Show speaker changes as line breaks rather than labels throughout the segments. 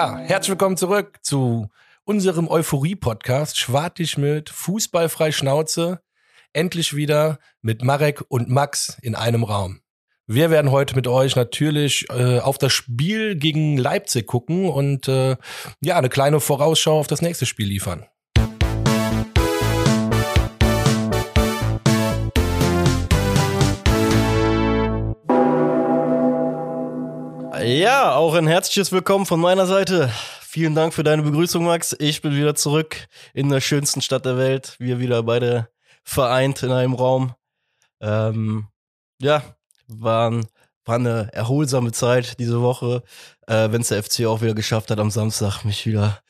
Ja, herzlich willkommen zurück zu unserem Euphorie-Podcast Schwartig mit Fußballfrei Schnauze. Endlich wieder mit Marek und Max in einem Raum. Wir werden heute mit euch natürlich äh, auf das Spiel gegen Leipzig gucken und äh, ja, eine kleine Vorausschau auf das nächste Spiel liefern.
Ja, auch ein herzliches Willkommen von meiner Seite. Vielen Dank für deine Begrüßung, Max. Ich bin wieder zurück in der schönsten Stadt der Welt. Wir wieder beide vereint in einem Raum. Ähm, ja, waren, war eine erholsame Zeit diese Woche, äh, wenn es der FC auch wieder geschafft hat, am Samstag mich wieder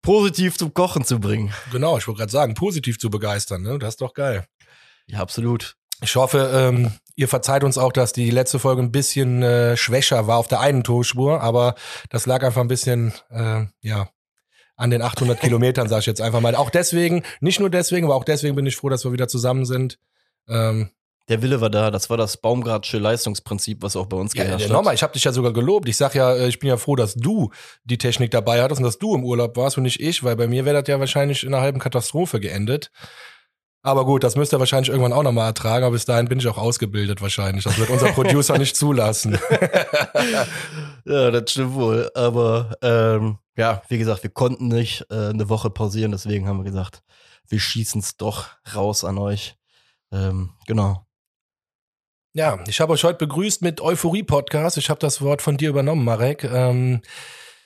positiv zum Kochen zu bringen.
Genau, ich wollte gerade sagen, positiv zu begeistern, ne? Das ist doch geil.
Ja, absolut.
Ich hoffe, ähm, ihr verzeiht uns auch, dass die letzte Folge ein bisschen äh, schwächer war auf der einen Tonspur, aber das lag einfach ein bisschen, äh, ja, an den 800 Kilometern, sage ich jetzt einfach mal. Auch deswegen, nicht nur deswegen, aber auch deswegen bin ich froh, dass wir wieder zusammen sind. Ähm,
Der Wille war da, das war das Baumgartsche Leistungsprinzip, was auch bei uns
ja,
geherrscht hat.
nochmal, ich habe dich ja sogar gelobt. Ich sag ja, äh, ich bin ja froh, dass du die Technik dabei hattest und dass du im Urlaub warst und nicht ich, weil bei mir wäre das ja wahrscheinlich in einer halben Katastrophe geendet. Aber gut, das müsst ihr wahrscheinlich irgendwann auch nochmal ertragen, aber bis dahin bin ich auch ausgebildet wahrscheinlich. Das wird unser Producer nicht zulassen.
ja, das stimmt wohl. Aber ähm, ja, wie gesagt, wir konnten nicht äh, eine Woche pausieren, deswegen haben wir gesagt, wir schießen es doch raus an euch. Ähm, genau.
Ja, ich habe euch heute begrüßt mit Euphorie-Podcast. Ich habe das Wort von dir übernommen, Marek. Ähm,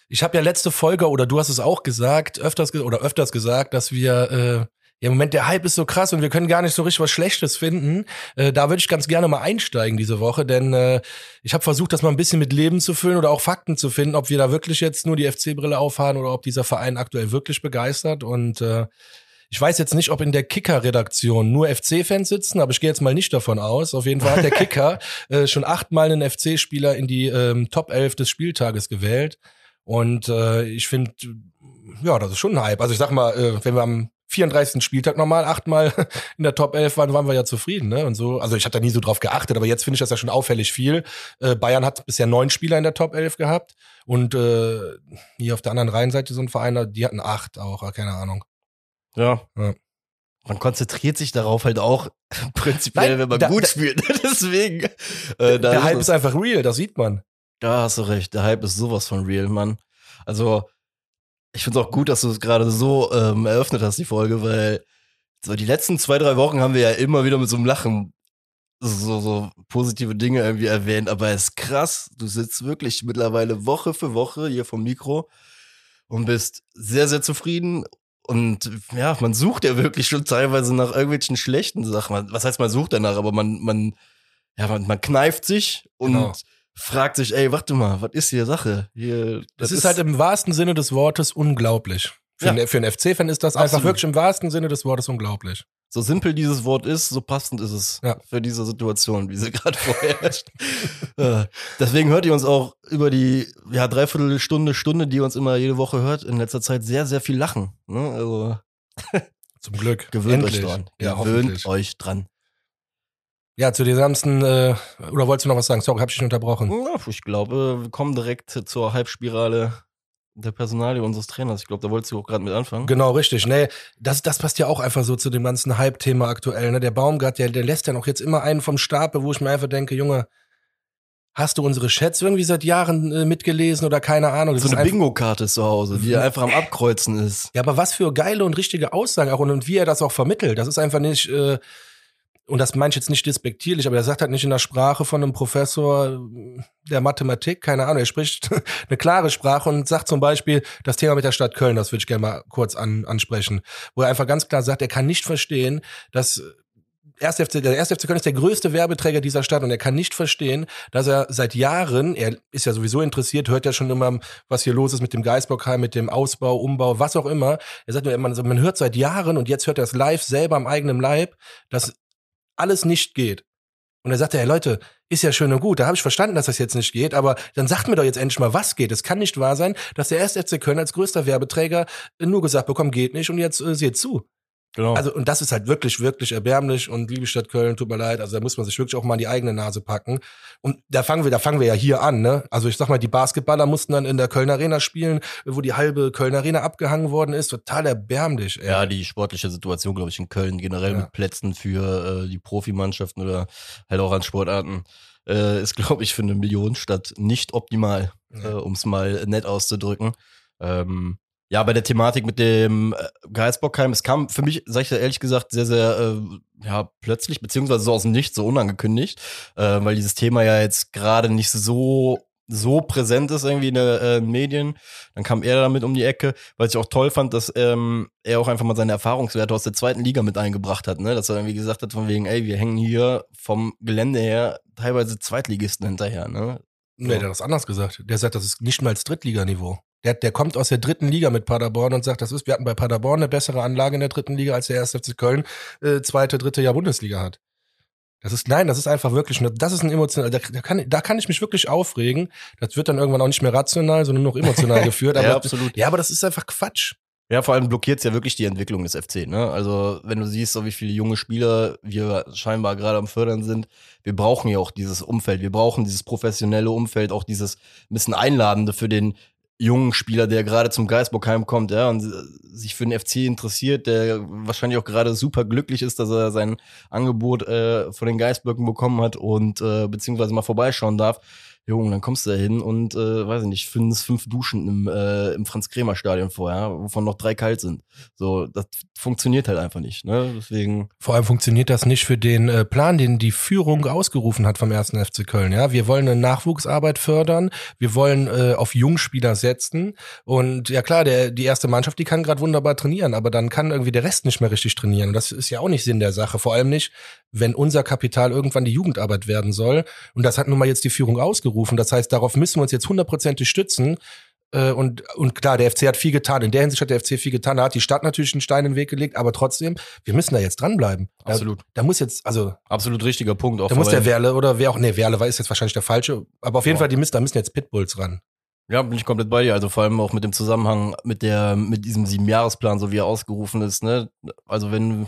ich habe ja letzte Folge, oder du hast es auch gesagt, öfters ge oder öfters gesagt, dass wir äh, ja, im Moment der Hype ist so krass und wir können gar nicht so richtig was Schlechtes finden. Äh, da würde ich ganz gerne mal einsteigen diese Woche, denn äh, ich habe versucht, das mal ein bisschen mit Leben zu füllen oder auch Fakten zu finden, ob wir da wirklich jetzt nur die FC-Brille aufhaben oder ob dieser Verein aktuell wirklich begeistert. Und äh, ich weiß jetzt nicht, ob in der Kicker-Redaktion nur FC-Fans sitzen, aber ich gehe jetzt mal nicht davon aus. Auf jeden Fall hat der Kicker äh, schon achtmal einen FC-Spieler in die ähm, Top 11 des Spieltages gewählt. Und äh, ich finde, ja, das ist schon ein Hype. Also ich sag mal, äh, wenn wir am 34. Spieltag nochmal achtmal in der Top 11 waren, waren wir ja zufrieden, ne? Und so, also ich habe da nie so drauf geachtet, aber jetzt finde ich das ja schon auffällig viel. Äh, Bayern hat bisher neun Spieler in der Top 11 gehabt und äh, hier auf der anderen Rheinseite so ein Verein, die hatten acht auch, keine Ahnung.
Ja.
Ja.
Man konzentriert sich darauf halt auch prinzipiell,
Nein,
wenn man
da-
gut
da-
spielt. Deswegen. Äh, da
der Hype ist einfach real, das sieht man.
Da hast du recht, der Hype ist sowas von real, Mann. Also, ich finde es auch gut, dass du es gerade so ähm, eröffnet hast, die Folge, weil so die letzten zwei, drei Wochen haben wir ja immer wieder mit so einem Lachen so, so positive Dinge irgendwie erwähnt, aber es ist krass, du sitzt wirklich mittlerweile Woche für Woche hier vom Mikro und bist sehr, sehr zufrieden. Und ja, man sucht ja wirklich schon teilweise nach irgendwelchen schlechten Sachen. Was heißt, man sucht danach, aber man, man, ja, man, man kneift sich und
Genau.
Fragt sich, ey, warte mal, was ist hier Sache? Hier,
Das, ist, halt im wahrsten Sinne des Wortes unglaublich. Für,
Ja.
einen, für einen FC-Fan ist das einfach
Absolut.
wirklich im wahrsten Sinne des Wortes unglaublich.
so simpel dieses Wort ist, so passend ist es
Ja.
für diese Situation, wie sie gerade vorherrscht. Äh, Deswegen hört ihr uns auch über die ja, Dreiviertelstunde, Stunde, die ihr uns immer jede Woche hört, in letzter Zeit sehr, sehr viel lachen. Ne? Also
Zum Glück.
gewöhnt
Endlich.
euch dran.
Ja,
gewöhnt euch dran.
Ja, zu den ganzen, äh, oder wolltest du noch was sagen? Sorry, hab ich dich unterbrochen.
Ja, ich glaube, wir kommen direkt zur Halbspirale der Personalie unseres Trainers. Ich glaube, da wolltest du auch gerade mit anfangen.
Genau, richtig. Nee, das, das passt ja auch einfach so zu dem ganzen Hype-Thema aktuell. Ne? Der Baumgart, der, der lässt ja noch jetzt immer einen vom Stapel, wo ich mir einfach denke, Junge, hast du unsere Chats irgendwie seit Jahren äh, mitgelesen oder keine Ahnung? Das
so
ist
eine Bingo-Karte zu Hause, die einfach am Abkreuzen ist.
Ja, aber was für geile und richtige Aussagen auch und, und wie er das auch vermittelt. Das ist einfach nicht, äh, und das meine ich jetzt nicht despektierlich, aber er sagt halt nicht in der Sprache von einem Professor der Mathematik, keine Ahnung, er spricht eine klare Sprache und sagt zum Beispiel das Thema mit der Stadt Köln, das würde ich gerne mal kurz an, ansprechen, wo er einfach ganz klar sagt, er kann nicht verstehen, dass Erst FC, der erste FC Köln ist der größte Werbeträger dieser Stadt und er kann nicht verstehen, dass er seit Jahren, er ist ja sowieso interessiert, hört ja schon immer, was hier los ist mit dem Geisbockheim, mit dem Ausbau, Umbau, was auch immer. Er sagt nur, man, man hört seit Jahren und jetzt hört er es live selber am eigenen Leib, dass alles nicht geht. Und er sagte, hey Leute, ist ja schön und gut, da habe ich verstanden, dass das jetzt nicht geht, aber dann sagt mir doch jetzt endlich mal, was geht. Es kann nicht wahr sein, dass der erste FC Köln als größter Werbeträger nur gesagt bekommt, geht nicht und jetzt äh, seht zu.
Genau.
Also, und das ist halt wirklich, wirklich erbärmlich und liebe Stadt Köln, tut mir leid. Also, da muss man sich wirklich auch mal in die eigene Nase packen. Und da fangen wir, da fangen wir ja hier an, ne? Also, ich sag mal, die Basketballer mussten dann in der Köln Arena spielen, wo die halbe Köln Arena abgehangen worden ist. Total erbärmlich, ey.
Ja, die sportliche Situation, glaube ich, in Köln generell
Ja.
mit Plätzen für äh, die Profimannschaften oder halt auch an Sportarten äh, ist, glaube ich, für eine Millionenstadt nicht optimal,
Ja.
äh, um es mal nett auszudrücken. Ähm, ja, bei der Thematik mit dem äh, Geisbockheim, es kam für mich, sag ich ehrlich gesagt, sehr, sehr äh, ja, plötzlich, beziehungsweise so aus dem Nichts, so unangekündigt, äh, weil dieses Thema ja jetzt gerade nicht so so präsent ist irgendwie in den äh, Medien. Dann kam er damit um die Ecke, weil ich auch toll fand, dass ähm, er auch einfach mal seine Erfahrungswerte aus der zweiten Liga mit eingebracht hat, ne? Dass er irgendwie gesagt hat, von wegen, ey, wir hängen hier vom Gelände her teilweise Zweitligisten hinterher, ne?
Nee, der hat das anders gesagt. Der sagt, das ist nicht mal das Drittliganiveau. Der, der kommt aus der dritten Liga mit Paderborn und sagt, das ist, wir hatten bei Paderborn eine bessere Anlage in der dritten Liga, als der erste FC Köln äh, zweite, dritte Jahr Bundesliga hat. Das ist, nein, das ist einfach wirklich, das ist ein emotional, da, da, kann, da kann ich mich wirklich aufregen. Das wird dann irgendwann auch nicht mehr rational, sondern nur noch emotional geführt. Aber,
ja, absolut.
ja, aber das ist einfach Quatsch.
Ja, vor allem blockiert es ja wirklich die Entwicklung des FC. Ne? Also wenn du siehst, so wie viele junge Spieler wir scheinbar gerade am Fördern sind, wir brauchen ja auch dieses Umfeld, wir brauchen dieses professionelle Umfeld, auch dieses ein bisschen Einladende für den jungen Spieler, der gerade zum Geisbockheim kommt, ja, und sich für den FC interessiert, der wahrscheinlich auch gerade super glücklich ist, dass er sein Angebot äh, von den Geisböcken bekommen hat und äh, beziehungsweise mal vorbeischauen darf. Junge, dann kommst du da hin und, äh, weiß ich nicht, findest fünf Duschen im, äh, im Franz-Kremer-Stadion vorher, wovon noch drei kalt sind. So, das funktioniert halt einfach nicht, ne? Deswegen.
Vor allem funktioniert das nicht für den äh, Plan, den die Führung ausgerufen hat vom ersten FC Köln. Ja, wir wollen eine Nachwuchsarbeit fördern, wir wollen äh, auf Jungspieler setzen und ja klar, der die erste Mannschaft, die kann gerade wunderbar trainieren, aber dann kann irgendwie der Rest nicht mehr richtig trainieren und das ist ja auch nicht Sinn der Sache. Vor allem nicht, wenn unser Kapital irgendwann die Jugendarbeit werden soll und das hat nun mal jetzt die Führung ausgerufen. Das heißt, darauf müssen wir uns jetzt hundertprozentig stützen. Äh, Und, und klar, der FC hat viel getan. In der Hinsicht hat der FC viel getan. Da hat die Stadt natürlich einen Stein in den Weg gelegt, aber trotzdem, wir müssen da jetzt dranbleiben. Da,
Absolut.
da muss jetzt, also,
Absolut richtiger Punkt. Auch
da muss der Werle oder wer auch, nee, Werle war ist jetzt wahrscheinlich der falsche, aber auf jeden
Ja.
Fall, die müssen, da müssen jetzt Pitbulls ran.
Ja, bin ich komplett bei dir. Also vor allem auch mit dem Zusammenhang mit der, mit diesem Siebenjahresplan, so wie er ausgerufen ist, ne? Also wenn,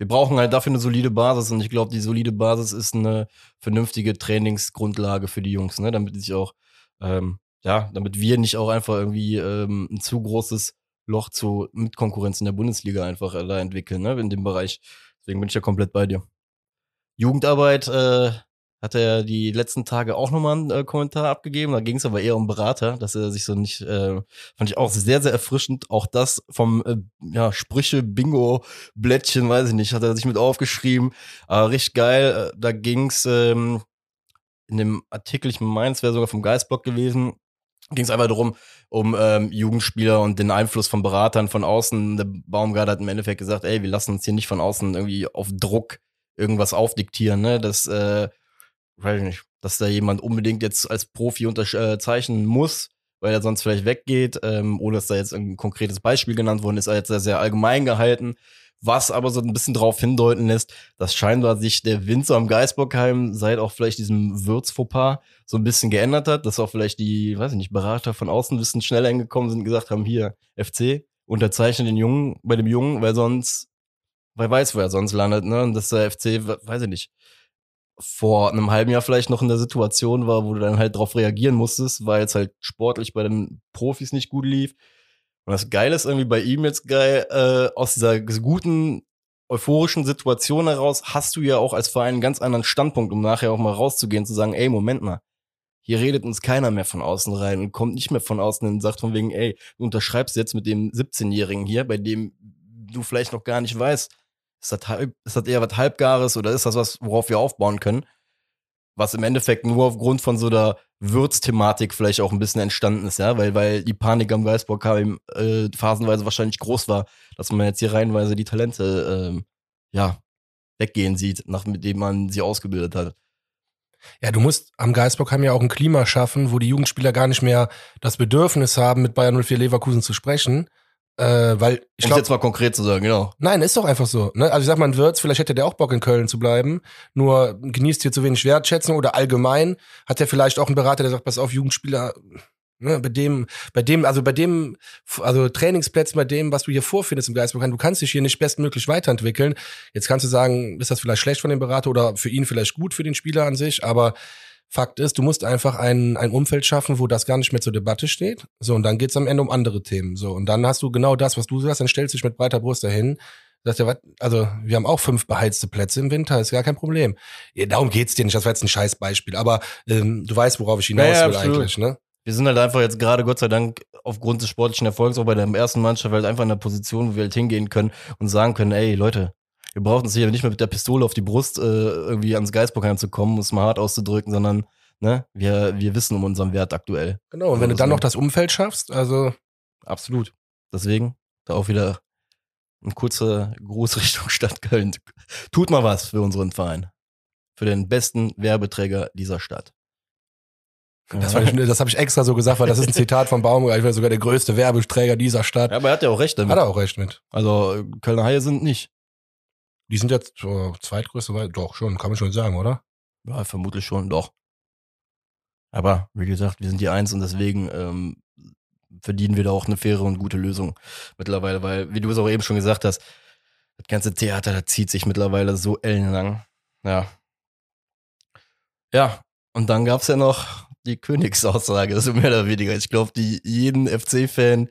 wir brauchen halt dafür eine solide Basis und ich glaube, die solide Basis ist eine vernünftige Trainingsgrundlage für die Jungs, ne? Damit sich auch, ähm, ja, damit wir nicht auch einfach irgendwie ähm, ein zu großes Loch zu Mitkonkurrenz in der Bundesliga einfach da entwickeln, ne? In dem Bereich. Deswegen bin ich ja komplett bei dir. Jugendarbeit, äh, hat er die letzten Tage auch nochmal einen äh, Kommentar abgegeben. Da ging es aber eher um Berater, dass er sich so nicht, äh, fand ich auch sehr, sehr erfrischend. Auch das vom äh, ja, Sprüche-Bingo-Blättchen, weiß ich nicht, hat er sich mit aufgeschrieben. Aber richtig geil. Äh, Da ging's ähm, in dem Artikel, ich meine, es wäre sogar vom Geistblock gewesen, ging es einfach darum, um ähm, Jugendspieler und den Einfluss von Beratern von außen. Der Baumgart hat im Endeffekt gesagt, ey, wir lassen uns hier nicht von außen irgendwie auf Druck irgendwas aufdiktieren, ne? Das, äh, weiß ich nicht, dass da jemand unbedingt jetzt als Profi unterzeichnen muss, weil er sonst vielleicht weggeht, ähm, ohne dass da jetzt ein konkretes Beispiel genannt worden ist, er jetzt sehr, sehr allgemein gehalten, was aber so ein bisschen darauf hindeuten lässt, dass scheinbar sich der Winzer am Geisbockheim seit auch vielleicht diesem Würzfauxpas so ein bisschen geändert hat, dass auch vielleicht die, weiß ich nicht, Berater von außen ein bisschen schneller hingekommen sind und gesagt haben, hier, FC, unterzeichne den Jungen, bei dem Jungen, weil sonst, wer weiß, wo er sonst landet, ne, und dass der FC, weiß ich nicht, vor einem halben Jahr vielleicht noch in der Situation war, wo du dann halt drauf reagieren musstest, weil jetzt halt sportlich bei den Profis nicht gut lief. Und das Geile ist irgendwie bei ihm jetzt geil, äh, aus dieser guten, euphorischen Situation heraus hast du ja auch als Verein einen ganz anderen Standpunkt, um nachher auch mal rauszugehen, zu sagen, ey, Moment mal, hier redet uns keiner mehr von außen rein und kommt nicht mehr von außen und sagt von wegen, ey, du unterschreibst jetzt mit dem 17-Jährigen hier, bei dem du vielleicht noch gar nicht weißt, ist das, halb, ist das eher was Halbgares oder ist das was, worauf wir aufbauen können? Was im Endeffekt nur aufgrund von so der Würzthematik vielleicht auch ein bisschen entstanden ist, ja, weil, weil die Panik am Geistbock äh, phasenweise wahrscheinlich groß war, dass man jetzt hier reihenweise die Talente, ähm, ja, weggehen sieht, nach, mit dem man sie ausgebildet hat.
Ja, du musst am Geisbockheim ja auch ein Klima schaffen, wo die Jugendspieler gar nicht mehr das Bedürfnis haben, mit Bayern 04 Leverkusen zu sprechen. Äh, weil ich
Um
glaube,
jetzt mal konkret zu sagen, genau.
Nein, ist doch einfach so. Ne? Also ich sag mal, ein Wirtz, vielleicht hätte der auch Bock in Köln zu bleiben, nur genießt hier zu wenig Wertschätzung oder allgemein hat er vielleicht auch einen Berater, der sagt, pass auf, Jugendspieler, Ne, bei dem, bei dem, also bei dem, also Trainingsplätzen, bei dem, was du hier vorfindest im Geistbereich, du kannst dich hier nicht bestmöglich weiterentwickeln. Jetzt kannst du sagen, ist das vielleicht schlecht von dem Berater oder für ihn vielleicht gut für den Spieler an sich, aber Fakt ist, du musst einfach ein, ein Umfeld schaffen, wo das gar nicht mehr zur Debatte steht. So, und dann geht's am Ende um andere Themen. So, und dann hast du genau das, was du sagst, dann stellst du dich mit breiter Brust dahin. Sagst ja, also wir haben auch fünf beheizte Plätze im Winter, ist gar kein Problem. Ja, darum geht's dir nicht, das war jetzt ein Scheißbeispiel, aber ähm, du weißt, worauf ich hinaus
Ja, ja,
will
absolut.
eigentlich, ne?
Wir sind halt einfach jetzt gerade, Gott sei Dank, aufgrund des sportlichen Erfolgs auch bei der ersten Mannschaft halt einfach in der Position, wo wir halt hingehen können und sagen können, ey, Leute, wir brauchen uns hier nicht mehr mit der Pistole auf die Brust äh, irgendwie ans Geistbock zu kommen, um es mal hart auszudrücken, sondern ne, wir, wir wissen um unseren Wert aktuell.
Genau, und wenn du dann noch das Umfeld schaffst, also
Absolut. Deswegen, da auch wieder ein kurzer Gruß Richtung Stadt Köln. Tut mal was für unseren Verein. Für den besten Werbeträger dieser Stadt.
das, ich- das habe ich extra so gesagt, weil das ist ein Zitat von Baumgart, ich war sogar der größte Werbeträger dieser Stadt.
Ja, aber er hat ja auch recht damit.
Hat er auch recht mit.
Also Kölner Haie sind nicht.
Die sind jetzt so zweitgrößte, weil- doch schon, kann man schon sagen, oder?
Ja, vermutlich schon, doch. Aber wie gesagt, wir sind die Eins und deswegen ähm, verdienen wir da auch eine faire und gute Lösung mittlerweile, weil, wie du es auch eben schon gesagt hast, das ganze Theater, das zieht sich mittlerweile so ellenlang. Ja. Ja, und dann gab's ja noch die Königsaussage, so mehr oder weniger. Ich glaube, die jeden FC-Fan,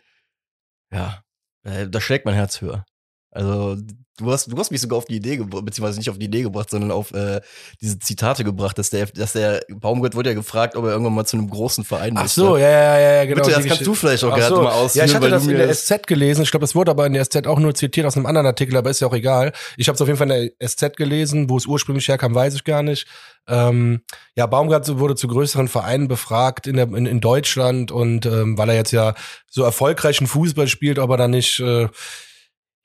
ja, äh, da schlägt mein Herz höher. Also, du hast, du hast mich sogar auf die Idee gebracht, beziehungsweise nicht auf die Idee gebracht, sondern auf äh, diese Zitate gebracht, dass der, dass der Baumgart wurde ja gefragt, ob er irgendwann mal zu einem großen Verein
Ach
möchte.
so, ja, ja, ja, ja, genau.
Bitte, das kannst du vielleicht auch
Ach
gerade
so.
mal
Ja,
ausführen,
ich hatte das in der SZ gelesen. Ich glaube, das wurde aber in der SZ auch nur zitiert aus einem anderen Artikel, aber ist ja auch egal. Ich habe es auf jeden Fall in der SZ gelesen, wo es ursprünglich herkam, weiß ich gar nicht. Ähm, ja, Baumgart wurde zu größeren Vereinen befragt in, der, in, in Deutschland und ähm, weil er jetzt ja so erfolgreichen Fußball spielt, ob er dann nicht äh,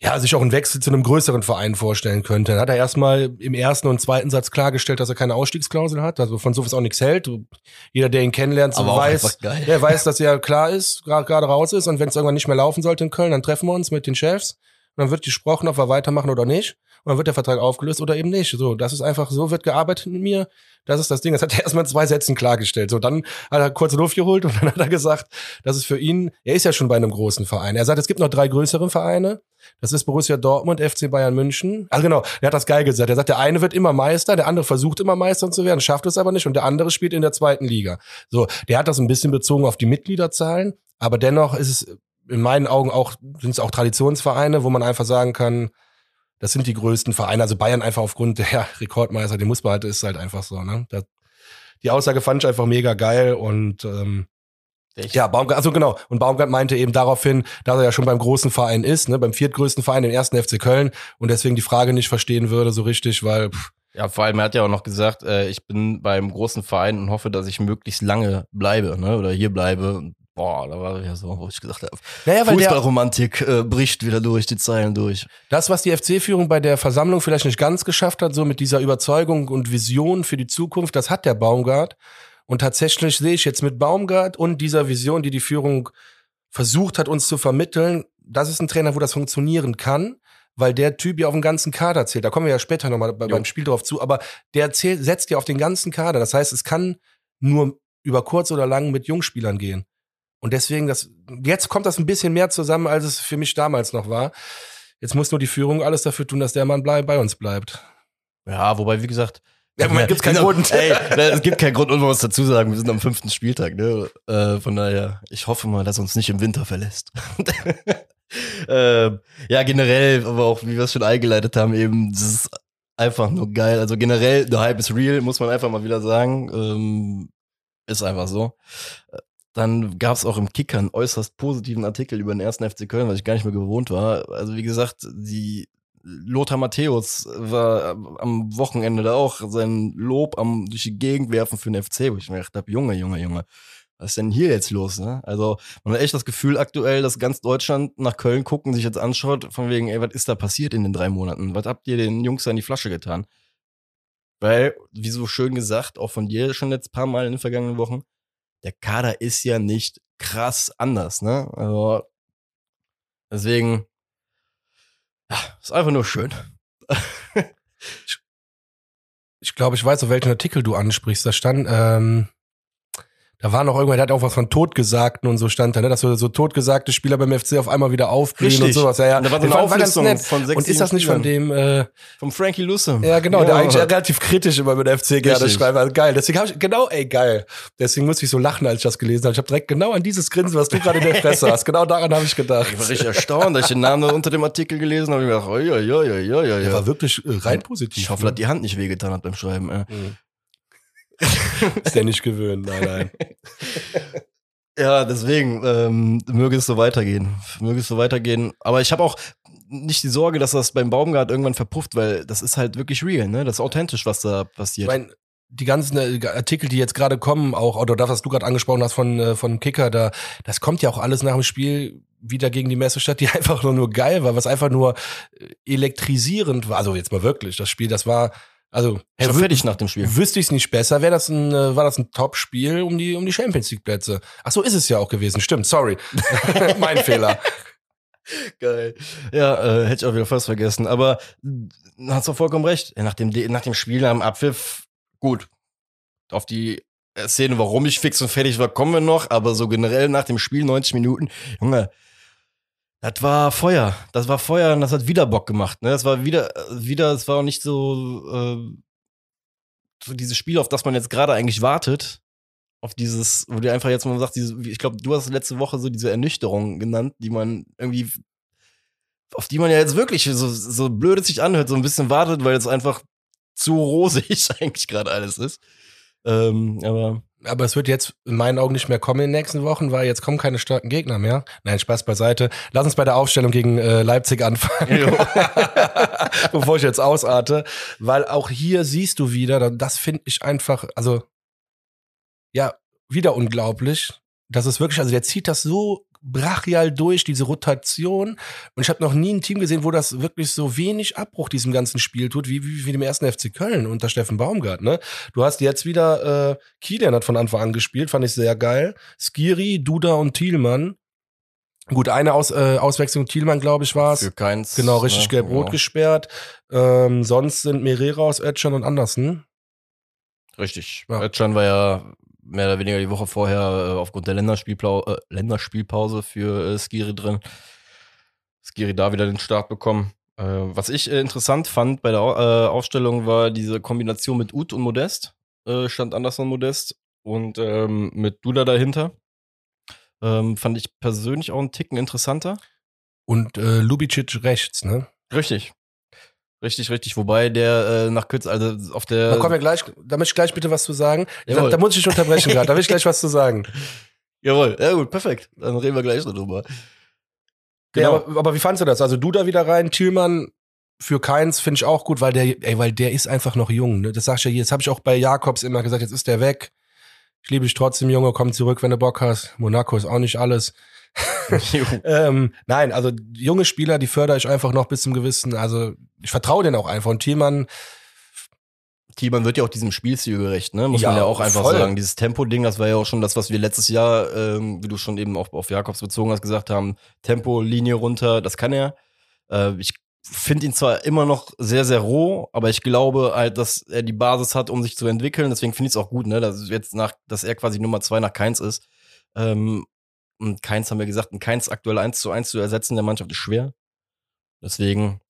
ja, sich auch einen Wechsel zu einem größeren Verein vorstellen könnte. Dann hat er erstmal im ersten und zweiten Satz klargestellt, dass er keine Ausstiegsklausel hat, also von sowas auch nichts hält. Jeder, der ihn kennenlernt, so weiß, der weiß, dass er klar ist, gerade raus ist und wenn es irgendwann nicht mehr laufen sollte in Köln, dann treffen wir uns mit den Chefs und dann wird gesprochen, ob wir weitermachen oder nicht. Und dann wird der Vertrag aufgelöst oder eben nicht. So, das ist einfach, so wird gearbeitet mit mir. Das ist das Ding. Das hat er erstmal in zwei Sätzen klargestellt. So, dann hat er kurze Luft geholt und dann hat er gesagt, das ist für ihn, er ist ja schon bei einem großen Verein. Er sagt, es gibt noch drei größere Vereine. Das ist Borussia Dortmund, FC Bayern München. Also genau, er hat das geil gesagt. Er sagt, der eine wird immer Meister, der andere versucht immer Meister zu werden, schafft es aber nicht und der andere spielt in der zweiten Liga. So, der hat das ein bisschen bezogen auf die Mitgliederzahlen, aber dennoch ist es in meinen Augen auch, sind es auch Traditionsvereine, wo man einfach sagen kann, das sind die größten Vereine. Also Bayern einfach aufgrund der Rekordmeister, den muss man halt, ist halt einfach so, ne? Das, die Aussage fand ich einfach mega geil und ähm,
Echt?
ja, Baumgart, also genau. Und Baumgart meinte eben daraufhin, dass er ja schon beim großen Verein ist, ne, beim viertgrößten Verein, dem ersten FC Köln, und deswegen die Frage nicht verstehen würde so richtig, weil pff,
Ja, vor allem, er hat ja auch noch gesagt, äh, ich bin beim großen Verein und hoffe, dass ich möglichst lange bleibe, ne? Oder hier bleibe. Und, Boah, da war ja so, wo ich gesagt habe.
Naja,
Fußballromantik äh, bricht wieder durch die Zeilen durch.
das, was die FC-Führung bei der Versammlung vielleicht nicht ganz geschafft hat, so mit dieser Überzeugung und Vision für die Zukunft, das hat der Baumgart. Und tatsächlich sehe ich jetzt mit Baumgart und dieser Vision, die die Führung versucht hat, uns zu vermitteln, das ist ein Trainer, wo das funktionieren kann, weil der Typ ja auf den ganzen Kader zählt. Da kommen wir ja später nochmal bei, beim Spiel drauf zu, aber der zählt, setzt ja auf den ganzen Kader. Das heißt, es kann nur über kurz oder lang mit Jungspielern gehen. Und deswegen, das, jetzt kommt das ein bisschen mehr zusammen, als es für mich damals noch war. Jetzt muss nur die Führung alles dafür tun, dass der Mann bei uns bleibt.
Ja, wobei, wie gesagt.
Ja, Moment gibt's keinen
Genau,
Grund.
Ey, es gibt keinen Grund, um was dazu sagen. Wir sind am fünften Spieltag, ne? Äh, von daher, ich hoffe mal, dass er uns nicht im Winter verlässt. ähm, ja, generell, aber auch, wie wir es schon eingeleitet haben, eben, das ist einfach nur geil. Also generell, der Hype is real, muss man einfach mal wieder sagen. Ähm, ist einfach so. Dann gab es auch im Kicker einen äußerst positiven Artikel über den ersten FC Köln, was ich gar nicht mehr gewohnt war. Also wie gesagt, die Lothar Matthäus war am Wochenende da auch sein Lob am durch die Gegend werfen für den FC, wo ich mir gedacht habe, Junge, Junge, Junge, was ist denn hier jetzt los? Ne? Also man hat echt das Gefühl aktuell, dass ganz Deutschland nach Köln guckt und sich jetzt anschaut, von wegen, ey, was ist da passiert in den drei Monaten? Was habt ihr den Jungs da in die Flasche getan? Weil, wie so schön gesagt, auch von dir schon jetzt ein paar Mal in den vergangenen Wochen, der Kader ist ja nicht krass anders, ne? Also deswegen, ja, ist einfach nur schön.
Ich glaube, ich weiß, auf welchen Artikel du ansprichst. Da stand, ähm, Da war noch irgendwann, der hat auch was von Totgesagten und so stand da, ne? dass so, so totgesagte Spieler beim FC auf einmal wieder aufblühen
Richtig.
und sowas. Ja, ja.
Und da war so eine Auflistung von sechs,
Und ist das nicht von dem, äh,
Vom Frankie Lusse.
ja genau, der
Ja.
eigentlich relativ kritisch immer mit der FC gerne schreibt. Also geil. Deswegen habe ich, genau, ey, geil. Deswegen musste ich so lachen, als ich das gelesen habe. Ich habe direkt genau an dieses Grinsen, was du gerade in der Fresse hast. Genau daran habe ich gedacht.
Ich war richtig erstaunt, dass ich den Namen unter dem Artikel gelesen habe. Ich gedacht, oi, oi, oi, oi, oi.
Der war wirklich äh, rein positiv.
Ich hoffe, dass die Hand nicht wehgetan hat beim Schreiben. Äh.
Mhm. Ist der nicht gewöhnt, nein, nein.
Ja, deswegen ähm, möge es so weitergehen. Möge es so weitergehen. Aber ich habe auch nicht die Sorge, dass das beim Baumgart irgendwann verpufft, weil das ist halt wirklich real, ne? Das ist authentisch, was da
Ich
passiert.
meine, die ganzen äh, Artikel, die jetzt gerade kommen, auch, oder das, was du gerade angesprochen hast von, äh, von Kicker, da, das kommt ja auch alles nach dem Spiel wieder gegen die Messestadt, die einfach nur, nur geil war, was einfach nur äh, elektrisierend war. Also jetzt mal wirklich, das Spiel, das war, also,
ich war
wü-
fertig nach dem Spiel.
Wüsste ich es nicht besser, wäre das ein, äh, war das ein Top-Spiel um die, um die Champions League-Plätze. Ach so ist es ja auch gewesen, stimmt, sorry. mein Fehler.
Geil. Ja, äh, hätte ich auch wieder fast vergessen. Aber äh, hast doch vollkommen recht. Nach dem, nach dem Spiel am Abpfiff, gut. Auf die äh, Szene, warum ich fix und fertig war, kommen wir noch. Aber so generell nach dem Spiel 90 Minuten, Junge, das war Feuer. Das war Feuer und das hat wieder Bock gemacht. Ne? Das war wieder, wieder, es war auch nicht so, äh, so dieses Spiel, auf das man jetzt gerade eigentlich wartet. Auf dieses, wo du einfach jetzt mal sagst, diese, ich glaube, du hast letzte Woche so diese Ernüchterung genannt, die man irgendwie, auf die man ja jetzt wirklich, so, so blöd es sich anhört, so ein bisschen wartet, weil es einfach zu rosig eigentlich gerade alles ist. Ähm, aber
Aber es wird jetzt in meinen Augen nicht mehr kommen in den nächsten Wochen, weil jetzt kommen keine starken Gegner mehr. Nein, Spaß beiseite. Lass uns bei der Aufstellung gegen äh, Leipzig anfangen. Bevor ich jetzt ausarte. Weil auch hier siehst du wieder, das finde ich einfach, also ja, wieder unglaublich. Das ist wirklich, also der zieht das so brachial durch, diese Rotation. Und ich habe noch nie ein Team gesehen, wo das wirklich so wenig Abbruch diesem ganzen Spiel tut, wie, wie, wie dem ersten FC Köln unter Steffen Baumgart. Ne? Du hast jetzt wieder, äh, Kilian hat von Anfang an gespielt, fand ich sehr geil. Skiri, Duda und Thielmann. Gut, eine Aus, äh, Auswechslung Thielmann, glaube ich, war es.
für keins.
Genau, richtig
ne,
gelb-rot
genau.
gesperrt. Ähm, sonst sind Merera aus Ötschern und Andersen.
Richtig.
Ja.
Özcan war ja mehr oder weniger die Woche vorher äh, aufgrund der Länderspielplau äh, Länderspielpause für äh, Skiri drin. Skiri da wieder den Start bekommen. Was ich interessant fand bei der Au Aufstellung war diese Kombination mit Ut und Modest. Stand Anderson Modest und ähm, mit Duda dahinter. Ähm, fand ich persönlich auch einen Ticken interessanter.
Und äh, Lubicic rechts, ne?
Richtig. Richtig, richtig. Wobei der äh, nach Kürz, also auf der.
Da kommen wir gleich, da möchte ich gleich bitte was zu sagen. Da,
Jawohl.
da muss ich dich unterbrechen gerade, da will ich gleich was zu sagen.
Jawohl, ja gut, perfekt. Dann reden wir gleich darüber.
Ja,
Genau.
aber, aber wie fandst du das? Also du da wieder rein, Thielmann für Keins finde ich auch gut, weil der, ey, weil der ist einfach noch jung. Ne? Das sag ich ja hier. Das habe ich auch bei Jakobs immer gesagt. Jetzt ist der weg. Ich liebe dich trotzdem, Junge. Komm zurück, wenn du Bock hast. Monaco ist auch nicht alles. ähm, nein, also junge Spieler, die fördere ich einfach noch bis zum gewissen. Also ich vertraue denen auch einfach. Und Thielmann,
Thielmann wird ja auch diesem Spielstil gerecht, ne? Muss
Ja,
man ja auch einfach
voll.
sagen. Dieses Tempo-Ding, das war ja auch schon das, was wir letztes Jahr, ähm, wie du schon eben auch auf Jakobs bezogen hast, gesagt haben, Tempo, Linie runter, das kann er. Äh, ich finde ihn zwar immer noch sehr, sehr roh, aber ich glaube halt, dass er die Basis hat, um sich zu entwickeln. Deswegen finde ich es auch gut, ne? Dass jetzt nach, dass er quasi Nummer zwei nach Keins ist. Ähm, und Keins haben wir gesagt, ein Keins aktuell eins zu eins zu ersetzen der Mannschaft ist schwer. Deswegen,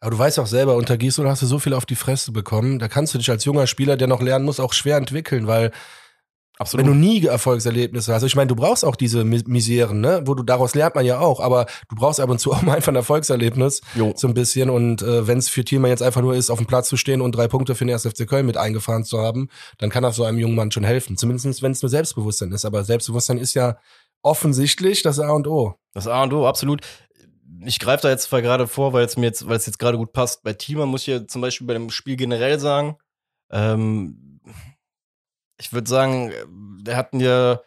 aber du weißt auch selber, unter Gisdol hast du so viel auf die Fresse bekommen. Da kannst du dich als junger Spieler, der noch lernen muss, auch schwer entwickeln, weil
absolut.
Wenn du nie Erfolgserlebnisse hast, ich meine, du brauchst auch diese Mi- Miseren, ne? Wo du daraus lernt man ja auch, aber du brauchst ab und zu auch mal einfach ein Erfolgserlebnis,
Jo.
so ein bisschen. Und äh, wenn es für Thielmann jetzt einfach nur ist, auf dem Platz zu stehen und drei Punkte für den 1. FC Köln mit eingefahren zu haben, dann kann das so einem jungen Mann schon helfen. Zumindest wenn es nur Selbstbewusstsein ist. Aber Selbstbewusstsein ist ja offensichtlich das A und O.
Das A und O, absolut. Ich greife da jetzt zwar gerade vor, weil es mir jetzt, weil es jetzt gerade gut passt. Bei Thiemann muss ich ja zum Beispiel bei dem Spiel generell sagen, ähm, ich würde sagen, der hatten ja,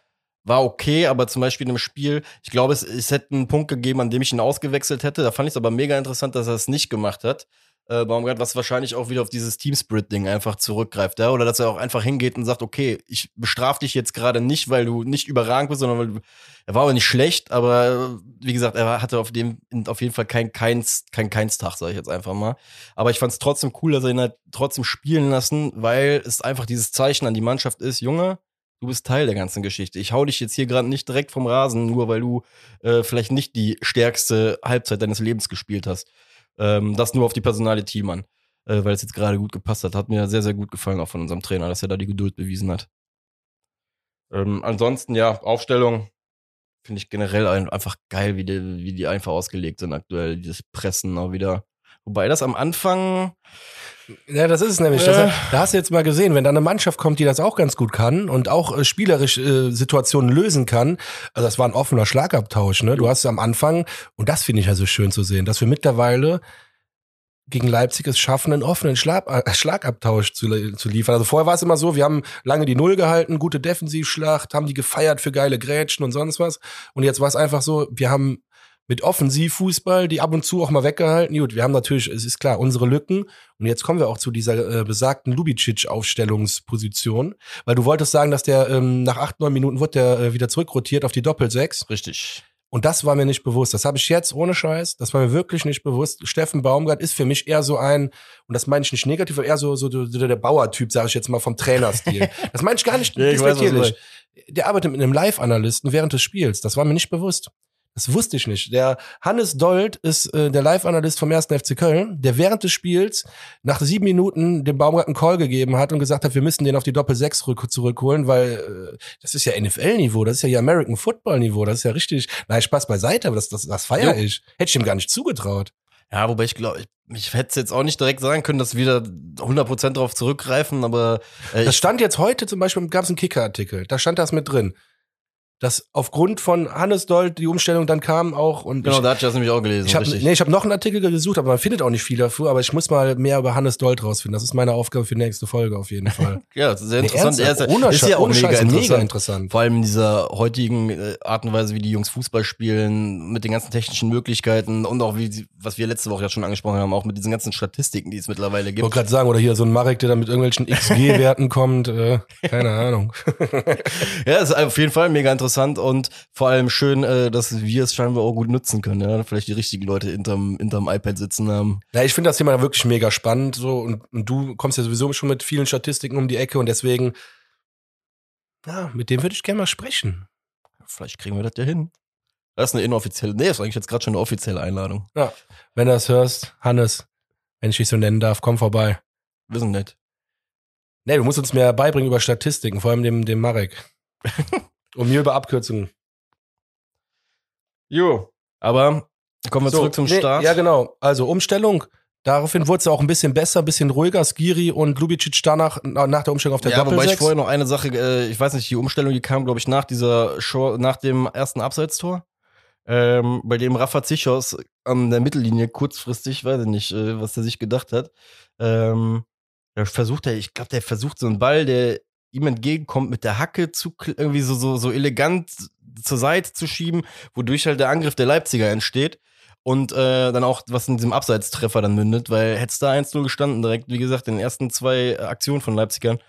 war okay, aber zum Beispiel in dem Spiel, ich glaube, es, es hätte einen Punkt gegeben, an dem ich ihn ausgewechselt hätte. Da fand ich es aber mega interessant, dass er es nicht gemacht hat. Äh, Baumgart, was wahrscheinlich auch wieder auf dieses Teamspirit-Ding einfach zurückgreift, ja? Oder dass er auch einfach hingeht und sagt, okay, ich bestrafe dich jetzt gerade nicht, weil du nicht überragend bist, sondern weil du, er war aber nicht schlecht, aber äh, wie gesagt, er hatte auf dem, auf jeden Fall kein keins, kein Keinstag, sage ich jetzt einfach mal. Aber ich fand es trotzdem cool, dass er ihn halt trotzdem spielen lassen, weil es einfach dieses Zeichen an die Mannschaft ist, Junge, Du bist Teil der ganzen Geschichte. Ich hau dich jetzt hier gerade nicht direkt vom Rasen, nur weil du äh, vielleicht nicht die stärkste Halbzeit deines Lebens gespielt hast. Ähm, das nur auf die Personale Team an, äh, weil es jetzt gerade gut gepasst hat. Hat mir sehr, sehr gut gefallen, auch von unserem Trainer, dass er da die Geduld bewiesen hat. Ähm, ansonsten, ja, Aufstellung finde ich generell ein, einfach geil, wie die, wie die einfach ausgelegt sind aktuell. Dieses Pressen auch wieder. Wobei das am Anfang.
Ja, das ist es nämlich.
Äh.
Das, da hast du jetzt mal gesehen, wenn da eine Mannschaft kommt, die das auch ganz gut kann und auch äh, spielerisch äh, Situationen lösen kann. Also das war ein offener Schlagabtausch. Ne? Du hast am Anfang, und das finde ich ja so schön zu sehen, dass wir mittlerweile gegen Leipzig es schaffen, einen offenen Schlag, äh, Schlagabtausch zu, zu liefern. Also vorher war es immer so, wir haben lange die Null gehalten, gute Defensivschlacht, haben die gefeiert für geile Grätschen und sonst was. Und jetzt war es einfach so, wir haben mit Offensivfußball die ab und zu auch mal weggehalten. Gut, wir haben natürlich, es ist klar, unsere Lücken. Und jetzt kommen wir auch zu dieser äh, besagten Lubicic-Aufstellungsposition. Weil du wolltest sagen, dass der ähm, nach acht, neun Minuten wird der äh, wieder zurückrotiert auf die Doppelsechs.
Richtig.
Und das war mir nicht bewusst. Das habe ich jetzt ohne Scheiß. Das war mir wirklich nicht bewusst. Steffen Baumgart ist für mich eher so ein, und das meine ich nicht negativ, aber eher so, so, der Bauertyp, sage ich jetzt mal vom Trainerstil. das meine ich gar nicht
Ja, ich weiß.
Der arbeitet mit einem Live-Analysten während des Spiels. Das war mir nicht bewusst. Das wusste ich nicht. Der Hannes Dold ist äh, der Live-Analyst vom 1. FC Köln, der während des Spiels nach sieben Minuten dem Baumgart einen Call gegeben hat und gesagt hat, wir müssen den auf die Doppel-6 rück- zurückholen, weil äh, das ist ja NFL-Niveau, das ist ja hier American Football-Niveau, das ist ja richtig, nein, Spaß beiseite, aber das, das, das feier
Jo.
ich. Hätte ich ihm gar nicht zugetraut.
Ja, wobei ich glaube, ich, ich hätte es jetzt auch nicht direkt sagen können, dass wir wieder 100% darauf zurückgreifen, aber äh,
Das stand jetzt heute zum Beispiel, gab es einen Kicker-Artikel, da stand das mit drin. Dass aufgrund von Hannes Dold die Umstellung dann kam auch und
genau,
ich,
da hatte ich das nämlich auch gelesen.
Ich habe nee, ich hab noch einen Artikel gesucht, aber man findet auch nicht viel dafür. Aber ich muss mal mehr über Hannes Dold rausfinden. Das ist meine Aufgabe für die nächste Folge auf jeden Fall.
ja, das ist sehr
Nee,
interessant. Er
ernsthaft,
ist,
ohne
ist ja auch mega
Scheiß,
interessant.
mega interessant.
Vor allem in dieser heutigen äh, Art und Weise, wie die Jungs Fußball spielen, mit den ganzen technischen Möglichkeiten und auch wie, was wir letzte Woche ja schon angesprochen haben, auch mit diesen ganzen Statistiken, die es mittlerweile
Ich
gibt.
wollte gerade sagen, oder hier so ein Marek, der da mit irgendwelchen XG-Werten kommt. Äh, keine Ahnung.
Ja, ist auf jeden Fall mega interessant und vor allem schön, äh, dass wir es scheinbar auch gut nutzen können. Ja? Vielleicht die richtigen Leute hinterm, hinterm iPad sitzen haben.
Ja, ich finde das Thema wirklich mega spannend. So, und, und du kommst ja sowieso schon mit vielen Statistiken um die Ecke und deswegen, ja, mit dem würde ich gerne mal sprechen.
Vielleicht kriegen wir das ja hin. Das ist eine inoffizielle, nee, das ist eigentlich jetzt gerade schon eine offizielle Einladung.
Wenn du das hörst, Hannes, wenn ich dich so nennen darf, komm vorbei.
Wir sind nett.
Nee, du musst uns mehr beibringen über Statistiken, vor allem dem, dem Marek. und mir über Abkürzungen.
Jo. Aber kommen wir
So,
zurück zum
nee,
Start.
Ja, genau. Also Umstellung. Daraufhin wurde es auch ein bisschen besser, ein bisschen ruhiger. Skiri und Lubicic danach, na- nach der Umstellung auf der
ja, wobei ich vorher noch eine Sache, äh, ich weiß nicht, die Umstellung, die kam, glaube ich, nach dieser Show, nach dem ersten Abseitstor. Ähm, bei dem Rafa Zichos an der Mittellinie kurzfristig, weiß ich nicht, äh, was er sich gedacht hat. Ähm, da versucht er, ich glaube, der versucht so einen Ball, der ihm entgegenkommt, mit der Hacke zu irgendwie so, so, so elegant zur Seite zu schieben, wodurch halt der Angriff der Leipziger entsteht. Und äh, dann auch, was in diesem Abseitstreffer dann mündet, weil hätte es da 1-0 gestanden, direkt, wie gesagt, in den ersten zwei Aktionen von Leipzigern,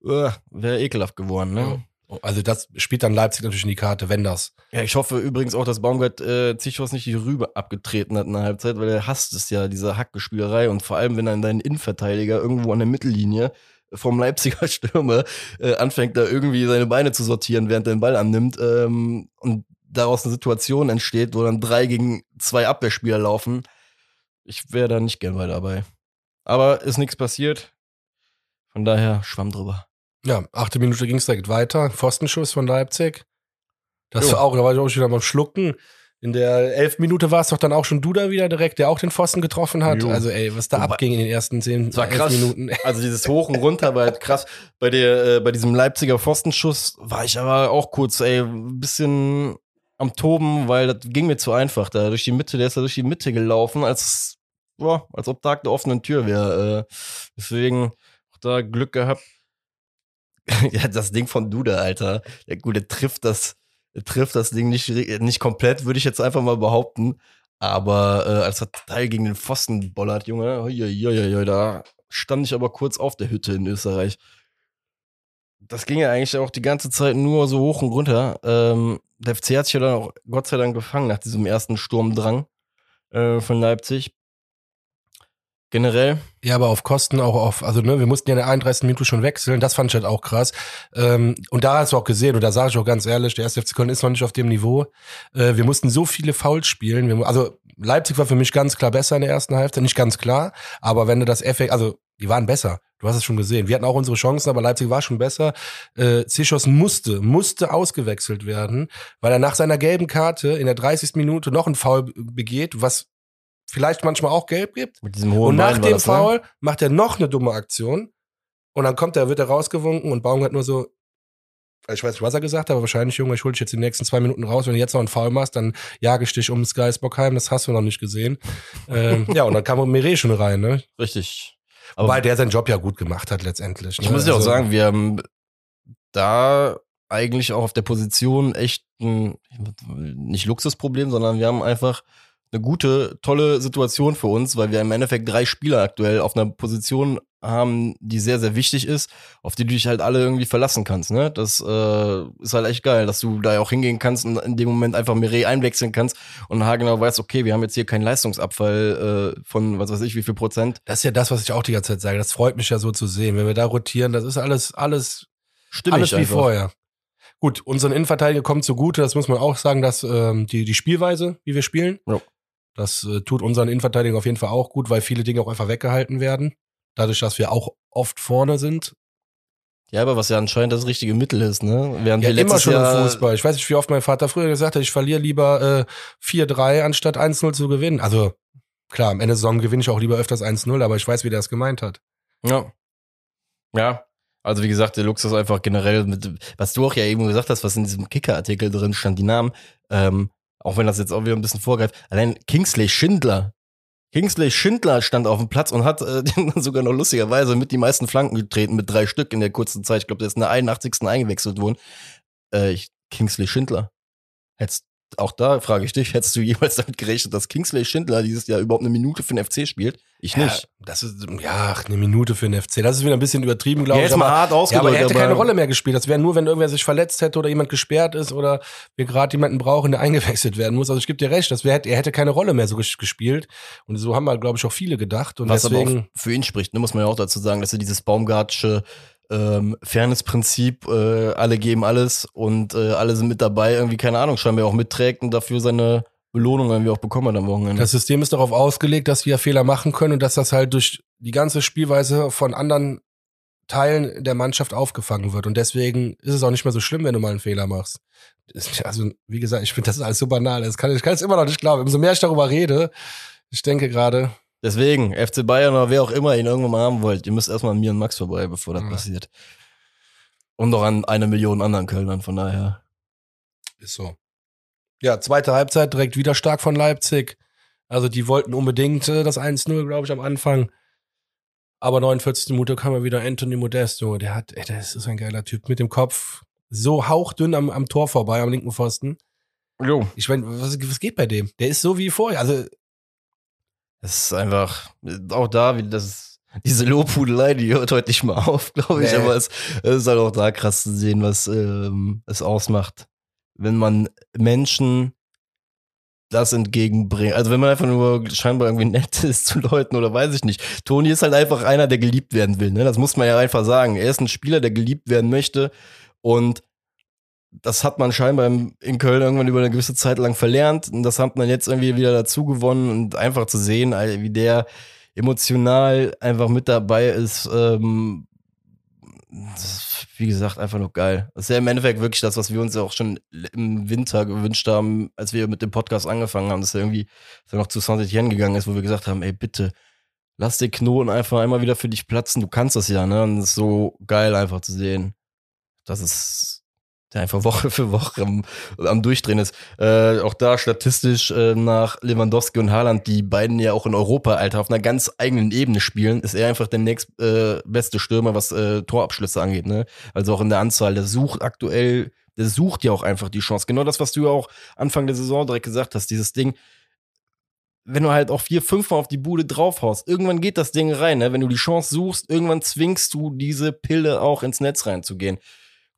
wäre ekelhaft geworden, ne?
Also das spielt dann Leipzig natürlich in die Karte, wenn das.
Ja, ich hoffe übrigens auch, dass Baumgart äh, Zichos nicht die Rübe abgetreten hat in der Halbzeit, weil er hasst es ja, diese Hackgespielerei und vor allem, wenn dann dein Innenverteidiger irgendwo an der Mittellinie vom Leipziger Stürmer äh, anfängt, da irgendwie seine Beine zu sortieren, während er den Ball annimmt ähm, und daraus eine Situation entsteht, wo dann drei gegen zwei Abwehrspieler laufen. Ich wäre da nicht gern bei dabei. Aber ist nichts passiert. Von daher schwamm drüber.
Ja, achte Minute ging es direkt weiter. Pfostenschuss von Leipzig. Das
Jo.
war auch, da war ich auch schon wieder beim Schlucken. In der elf Minute war es doch dann auch schon Duda wieder direkt, der auch den Pfosten getroffen hat.
Jo.
Also ey, was da
Wobei-
abging in den ersten zehn,
war krass.
Minuten.
Also dieses Hoch und Runter war halt krass. Bei der, äh, bei diesem Leipziger Pfostenschuss war ich aber auch kurz, ey, ein bisschen am Toben, weil das ging mir zu einfach da durch die Mitte. Der ist da durch die Mitte gelaufen, als, boah, als ob Tag der offenen Tür wäre. Äh, deswegen auch da Glück gehabt. ja, das Ding von Duda, Alter. Der Gute trifft das, trifft das Ding nicht, nicht komplett, würde ich jetzt einfach mal behaupten. Aber äh, als er Teil gegen den Pfosten bollert, Junge, da stand ich aber kurz auf der Hütte in Österreich. Das ging ja eigentlich auch die ganze Zeit nur so hoch und runter. Ähm, der FC hat sich ja dann auch Gott sei Dank gefangen nach diesem ersten Sturmdrang äh, von Leipzig. Generell.
Ja, aber auf Kosten auch auf, also ne, wir mussten ja in der 31. Minute schon wechseln, das fand ich halt auch krass. Ähm, und da hast du auch gesehen, und da sage ich auch ganz ehrlich, der erste FC Köln ist noch nicht auf dem Niveau. Äh, wir mussten so viele Fouls spielen. Wir, also Leipzig war für mich ganz klar besser in der ersten Hälfte, nicht ganz klar, aber wenn du das Effekt, also die waren besser. Du hast es schon gesehen. Wir hatten auch unsere Chancen, aber Leipzig war schon besser. Äh, Zichos musste, musste ausgewechselt werden, weil er nach seiner gelben Karte in der 30. Minute noch einen Foul begeht, was vielleicht manchmal auch gelb gibt.
Mit diesem hohen
Und nach
Bein
dem
das, ne?
Foul macht er noch eine dumme Aktion. Und dann kommt er, wird er rausgewunken und Baum hat nur so, ich weiß nicht, was er gesagt hat, aber wahrscheinlich, Junge, ich hol dich jetzt die nächsten zwei Minuten raus. Wenn du jetzt noch einen Foul machst, dann jage ich dich um Sky Bockheim. Das hast du noch nicht gesehen. ähm, ja, und dann kam Mire schon rein, ne?
Richtig. Aber
Wobei der seinen Job ja gut gemacht hat letztendlich.
ich
ne?
muss dir auch
Also,
sagen, wir haben da eigentlich auch auf der Position echt ein, nicht Luxusproblem, sondern wir haben einfach eine gute, tolle Situation für uns, weil wir im Endeffekt drei Spieler aktuell auf einer Position haben, die sehr, sehr wichtig ist, auf die du dich halt alle irgendwie verlassen kannst. Ne? Das äh, ist halt echt geil, dass du da auch hingehen kannst und in dem Moment einfach Mireille einwechseln kannst und haargenau weißt, okay, wir haben jetzt hier keinen Leistungsabfall äh, von was weiß ich wie viel Prozent.
Das ist ja das, was ich auch die ganze Zeit sage. Das freut mich ja so zu sehen. Wenn wir da rotieren, das ist alles, alles,
Stimmig
alles wie
einfach.
vorher. Gut, unseren Innenverteidiger kommt zugute, das muss man auch sagen, dass ähm, die, die Spielweise, wie wir spielen,
Ja.
Das äh, tut unseren Innenverteidiger auf jeden Fall auch gut, weil viele Dinge auch einfach weggehalten werden. Dadurch, dass wir auch oft vorne sind.
Ja, aber was ja anscheinend das richtige Mittel ist, ne? Während
Ja,
wir
immer schon
Jahr,
im Fußball. Ich weiß nicht, wie oft mein Vater früher gesagt hat, ich verliere lieber äh, 4-3, anstatt 1-0 zu gewinnen. Also klar, am Ende der Saison gewinne ich auch lieber öfters 1-0, aber ich weiß, wie der es gemeint hat.
Ja. Ja. Also wie gesagt, der Luxus einfach generell mit, was du auch ja eben gesagt hast, was in diesem Kicker-Artikel drin stand, die Namen, ähm, auch wenn das jetzt auch wieder ein bisschen vorgreift, allein Kingsley Schindler. Kingsley Schindler stand auf dem Platz und hat äh, sogar noch lustigerweise mit die meisten Flanken getreten, mit drei Stück in der kurzen Zeit. Ich glaube, der ist in der 81. eingewechselt worden. Äh, ich, Kingsley Schindler. Hättest, auch da frage ich dich, hättest du jemals damit gerechnet, dass Kingsley Schindler dieses Jahr überhaupt eine Minute für den FC spielt? Ich nicht.
Ja, das ist, ja, eine Minute für den FC. Das ist wieder ein bisschen übertrieben, glaube
Ja,
ich.
jetzt mal
aber-
hart
Ja,
ausgedrückt.
aber er hätte keine Rolle mehr gespielt. Das wäre nur, wenn irgendwer sich verletzt hätte oder jemand gesperrt ist oder wir gerade jemanden brauchen, der eingewechselt werden muss. Also ich gebe dir recht, das wär, er hätte keine Rolle mehr so ges- gespielt. Und so haben wir, glaube ich, auch viele gedacht. Und
Was aber
deswegen,
auch für ihn spricht, ne, muss man ja auch dazu sagen, dass er dieses Baumgartsche ähm, Fairness-Prinzip, äh, alle geben alles und äh, alle sind mit dabei, irgendwie, keine Ahnung, scheinbar auch mitträgt und dafür seine Belohnung irgendwie auch bekommen hat am Wochenende.
das System ist darauf ausgelegt, dass wir Fehler machen können und dass das halt durch die ganze Spielweise von anderen Teilen der Mannschaft aufgefangen wird. Und deswegen ist es auch nicht mehr so schlimm, wenn du mal einen Fehler machst. Also, wie gesagt, ich finde, das ist alles so banal. Das kann, ich kann es immer noch nicht glauben. Umso mehr ich darüber rede, ich denke gerade,
Deswegen, FC Bayern oder wer auch immer ihn irgendwann mal haben wollt, ihr müsst erstmal an mir und Max vorbei, bevor das
Ja.
passiert. Und noch an eine Million anderen Kölnern, von daher.
Ist so. Ja, zweite Halbzeit direkt wieder stark von Leipzig. Also die wollten unbedingt äh, das 1-0, glaube ich, am Anfang. Aber 49. Minute kam ja wieder Anthony Modesto. Der hat, ey, der ist ein geiler Typ mit dem Kopf so hauchdünn am, am Tor vorbei, am linken Pfosten.
Jo.
Ich meine, was, was geht bei dem? Der ist so wie vorher. Also,
Es ist einfach, auch da, wie das, diese Lobhudelei, die hört heute nicht mal auf, glaube ich,
Nee.
aber es, es ist halt auch da krass zu sehen, was ähm, es ausmacht, wenn man Menschen das entgegenbringt. Also wenn man einfach nur scheinbar irgendwie nett ist zu Leuten oder weiß ich nicht. Toni ist halt einfach einer, der geliebt werden will. Ne? Das muss man ja einfach sagen. Er ist ein Spieler, der geliebt werden möchte und das hat man scheinbar in Köln irgendwann über eine gewisse Zeit lang verlernt. Und das hat man jetzt irgendwie wieder dazu gewonnen und einfach zu sehen, wie der emotional einfach mit dabei ist. Ähm, das ist, wie gesagt, einfach nur geil. Das ist ja im Endeffekt wirklich das, was wir uns ja auch schon im Winter gewünscht haben, als wir mit dem Podcast angefangen haben, dass er irgendwie dass er noch zu Saint-Etienne gegangen ist, wo wir gesagt haben, ey, bitte, lass den Knoten einfach einmal wieder für dich platzen. Du kannst das ja, ne? Und es ist so geil einfach zu sehen. Das ist der einfach Woche für Woche am, am Durchdrehen ist. Äh, auch da statistisch äh, nach Lewandowski und Haaland, die beiden ja auch in Europa, Alter, auf einer ganz eigenen Ebene spielen, ist er einfach der nächst äh, beste Stürmer, was äh, Torabschlüsse angeht. Ne? Also auch in der Anzahl. Der sucht aktuell, der sucht ja auch einfach die Chance. Genau das, was du ja auch Anfang der Saison direkt gesagt hast, dieses Ding, wenn du halt auch vier, fünfmal auf die Bude draufhaust, irgendwann geht das Ding rein. Ne? Wenn du die Chance suchst, irgendwann zwingst du diese Pille auch ins Netz reinzugehen.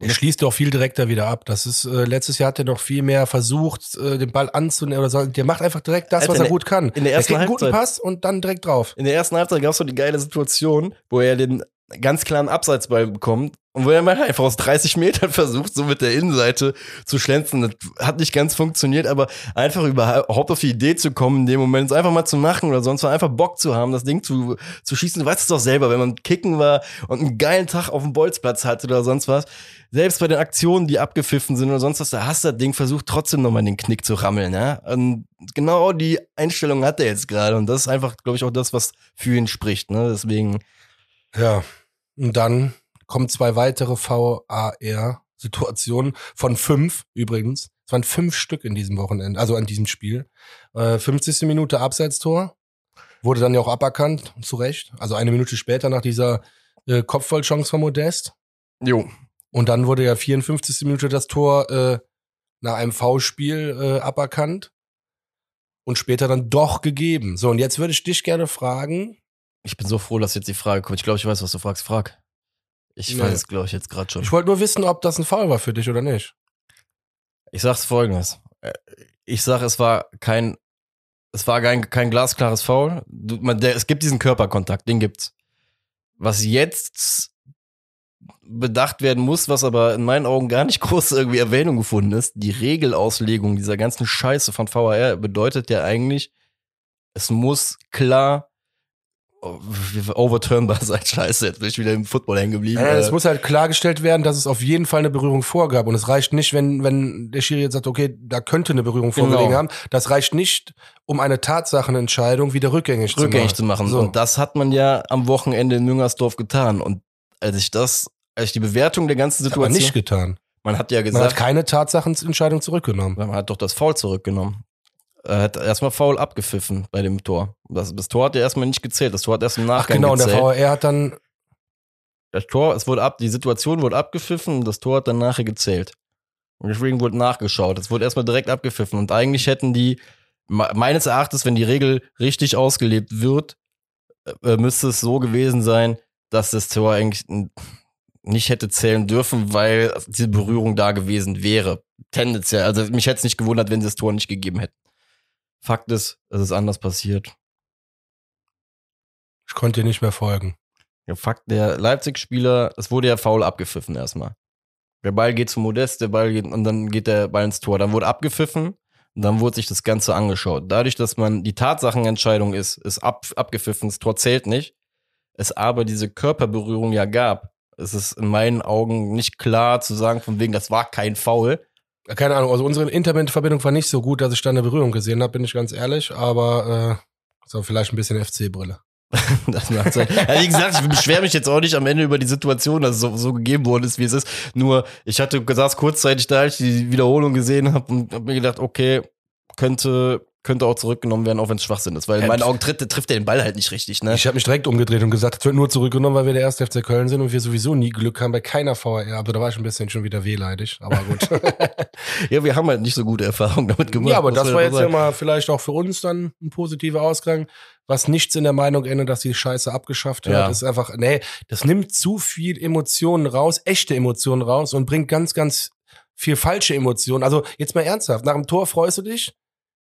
Der schließt doch viel direkter wieder ab. Das ist, äh, letztes Jahr hat er noch viel mehr versucht, äh, den Ball anzunehmen oder so. Der macht einfach direkt das,
Alter,
was er
der-
gut kann.
in der ersten
er kriegt einen guten
Halbzeit-
Pass und dann direkt drauf.
In der ersten Halbzeit gab es so die geile Situation, wo er den ganz klaren Abseitsball bekommt und wo er mal einfach aus 30 Metern versucht, so mit der Innenseite zu schlänzen. Das hat nicht ganz funktioniert, aber einfach überhaupt auf die Idee zu kommen, in dem Moment es einfach mal zu machen oder sonst mal einfach Bock zu haben, das Ding zu, zu schießen. Du weißt es doch selber, wenn man kicken war und einen geilen Tag auf dem Bolzplatz hatte oder sonst was. Selbst bei den Aktionen, die abgepfiffen sind oder sonst was, da hast du das Ding versucht, trotzdem nochmal den Knick zu rammeln. Ja? Und genau die Einstellung hat er jetzt gerade. Und das ist einfach, glaube ich, auch das, was für ihn spricht. Ne? Deswegen,
Ja. Und dann kommen zwei weitere VAR-Situationen von fünf übrigens. Es waren fünf Stück in diesem Wochenende, also an diesem Spiel. Äh, 50. Minute Abseitstor. Wurde dann ja auch aberkannt, zu Recht. Also eine Minute später nach dieser äh, Kopfballchance von Modest.
jo,
Und dann wurde ja 54. Minute das Tor äh, nach einem V-Spiel äh, aberkannt. Und später dann doch gegeben. So, und jetzt würde ich dich gerne fragen,
ich bin so froh, dass jetzt die Frage kommt. Ich glaube, ich weiß, was du fragst. Frag. Ich
Nee.
weiß es, glaube ich, jetzt gerade schon.
ich wollte nur wissen, ob das ein Foul war für dich oder nicht.
Ich sag's folgendes. Äh, Ich sag, es war kein, es war kein, kein glasklares Foul. Du, man, der, es gibt diesen Körperkontakt, den gibt's. Was jetzt bedacht werden muss, was aber in meinen Augen gar nicht groß irgendwie Erwähnung gefunden ist, die Regelauslegung dieser ganzen Scheiße von VAR bedeutet ja eigentlich, es muss klar overturnbar sein. Scheiße, jetzt bin ich wieder im Football hängen geblieben.
Ja, es
Äh,
muss halt klargestellt werden, dass es auf jeden Fall eine Berührung vorgab. Und es reicht nicht, wenn, wenn der Schiri jetzt sagt, okay, da könnte eine Berührung
Genau.
vorgelegen haben. Das reicht nicht, um eine Tatsachenentscheidung wieder rückgängig,
rückgängig
zu
zu machen.
So.
Und das hat man ja am Wochenende in Müngersdorf getan. Und als ich das, als ich die Bewertung der ganzen
Das hat man
Situation,
nicht getan.
man hat ja
Man hat
gesagt,
keine Tatsachenentscheidung zurückgenommen.
man hat doch das Foul zurückgenommen. Er hat erstmal Foul abgepfiffen bei dem Tor. Das, das Tor hat ja erstmal nicht gezählt. Das Tor hat erst im
Ach
Nachgang
genau, und der
gezählt.
VAR hat dann,
das Tor, es wurde ab, die Situation wurde abgepfiffen und das Tor hat dann nachher gezählt. Und deswegen wurde nachgeschaut. Es wurde erstmal direkt abgepfiffen. Und eigentlich hätten die, me- meines Erachtens, wenn die Regel richtig ausgelebt wird, äh, müsste es so gewesen sein, dass das Tor eigentlich nicht hätte zählen dürfen, weil diese Berührung da gewesen wäre. Tendenziell. Also mich hätte es nicht gewundert, wenn sie das Tor nicht gegeben hätten. Fakt ist, es ist anders passiert.
ich konnte dir nicht mehr folgen.
Ja, Fakt, der Leipzig-Spieler, es wurde ja faul abgepfiffen erstmal. Der Ball geht zu Modest, der Ball geht und dann geht der Ball ins Tor. Dann wurde abgepfiffen und dann wurde sich das Ganze angeschaut. Dadurch, dass man die Tatsachenentscheidung ist, ist ab, abgepfiffen, das Tor zählt nicht, es aber diese Körperberührung ja gab, ist es in meinen Augen nicht klar zu sagen, von wegen, das war kein Foul.
Keine Ahnung, also unsere Internetverbindung war nicht so gut, dass ich da eine Berührung gesehen habe, bin ich ganz ehrlich, aber äh, so vielleicht ein bisschen FC-Brille.
Das macht Sinn. Ja, wie gesagt, ich beschwere mich jetzt auch nicht am Ende über die Situation, dass es so, so gegeben worden ist, wie es ist. Nur, ich hatte saß kurzzeitig da, als ich die Wiederholung gesehen habe und habe mir gedacht, okay, könnte, könnte auch zurückgenommen werden, auch wenn es Schwachsinn ist. Weil in
Ja,
meinen Augen tritt, trifft er den Ball halt nicht richtig, ne?
Ich habe mich direkt umgedreht und gesagt, es wird nur zurückgenommen, weil wir der erste FC Köln sind und wir sowieso nie Glück haben bei keiner VAR. Aber da war ich ein bisschen schon wieder wehleidig, aber gut.
Ja, wir haben halt nicht so gute Erfahrungen damit gemacht.
ja, aber das war
ja
jetzt ja
sagen.
mal vielleicht auch für uns dann ein positiver Ausgang, was nichts in der Meinung ändert, dass die Scheiße abgeschafft wird.
Ja.
Das ist einfach, nee, das nimmt zu viel Emotionen raus, echte Emotionen raus und bringt ganz, ganz viel falsche Emotionen. Also jetzt mal ernsthaft, nach dem Tor freust du dich,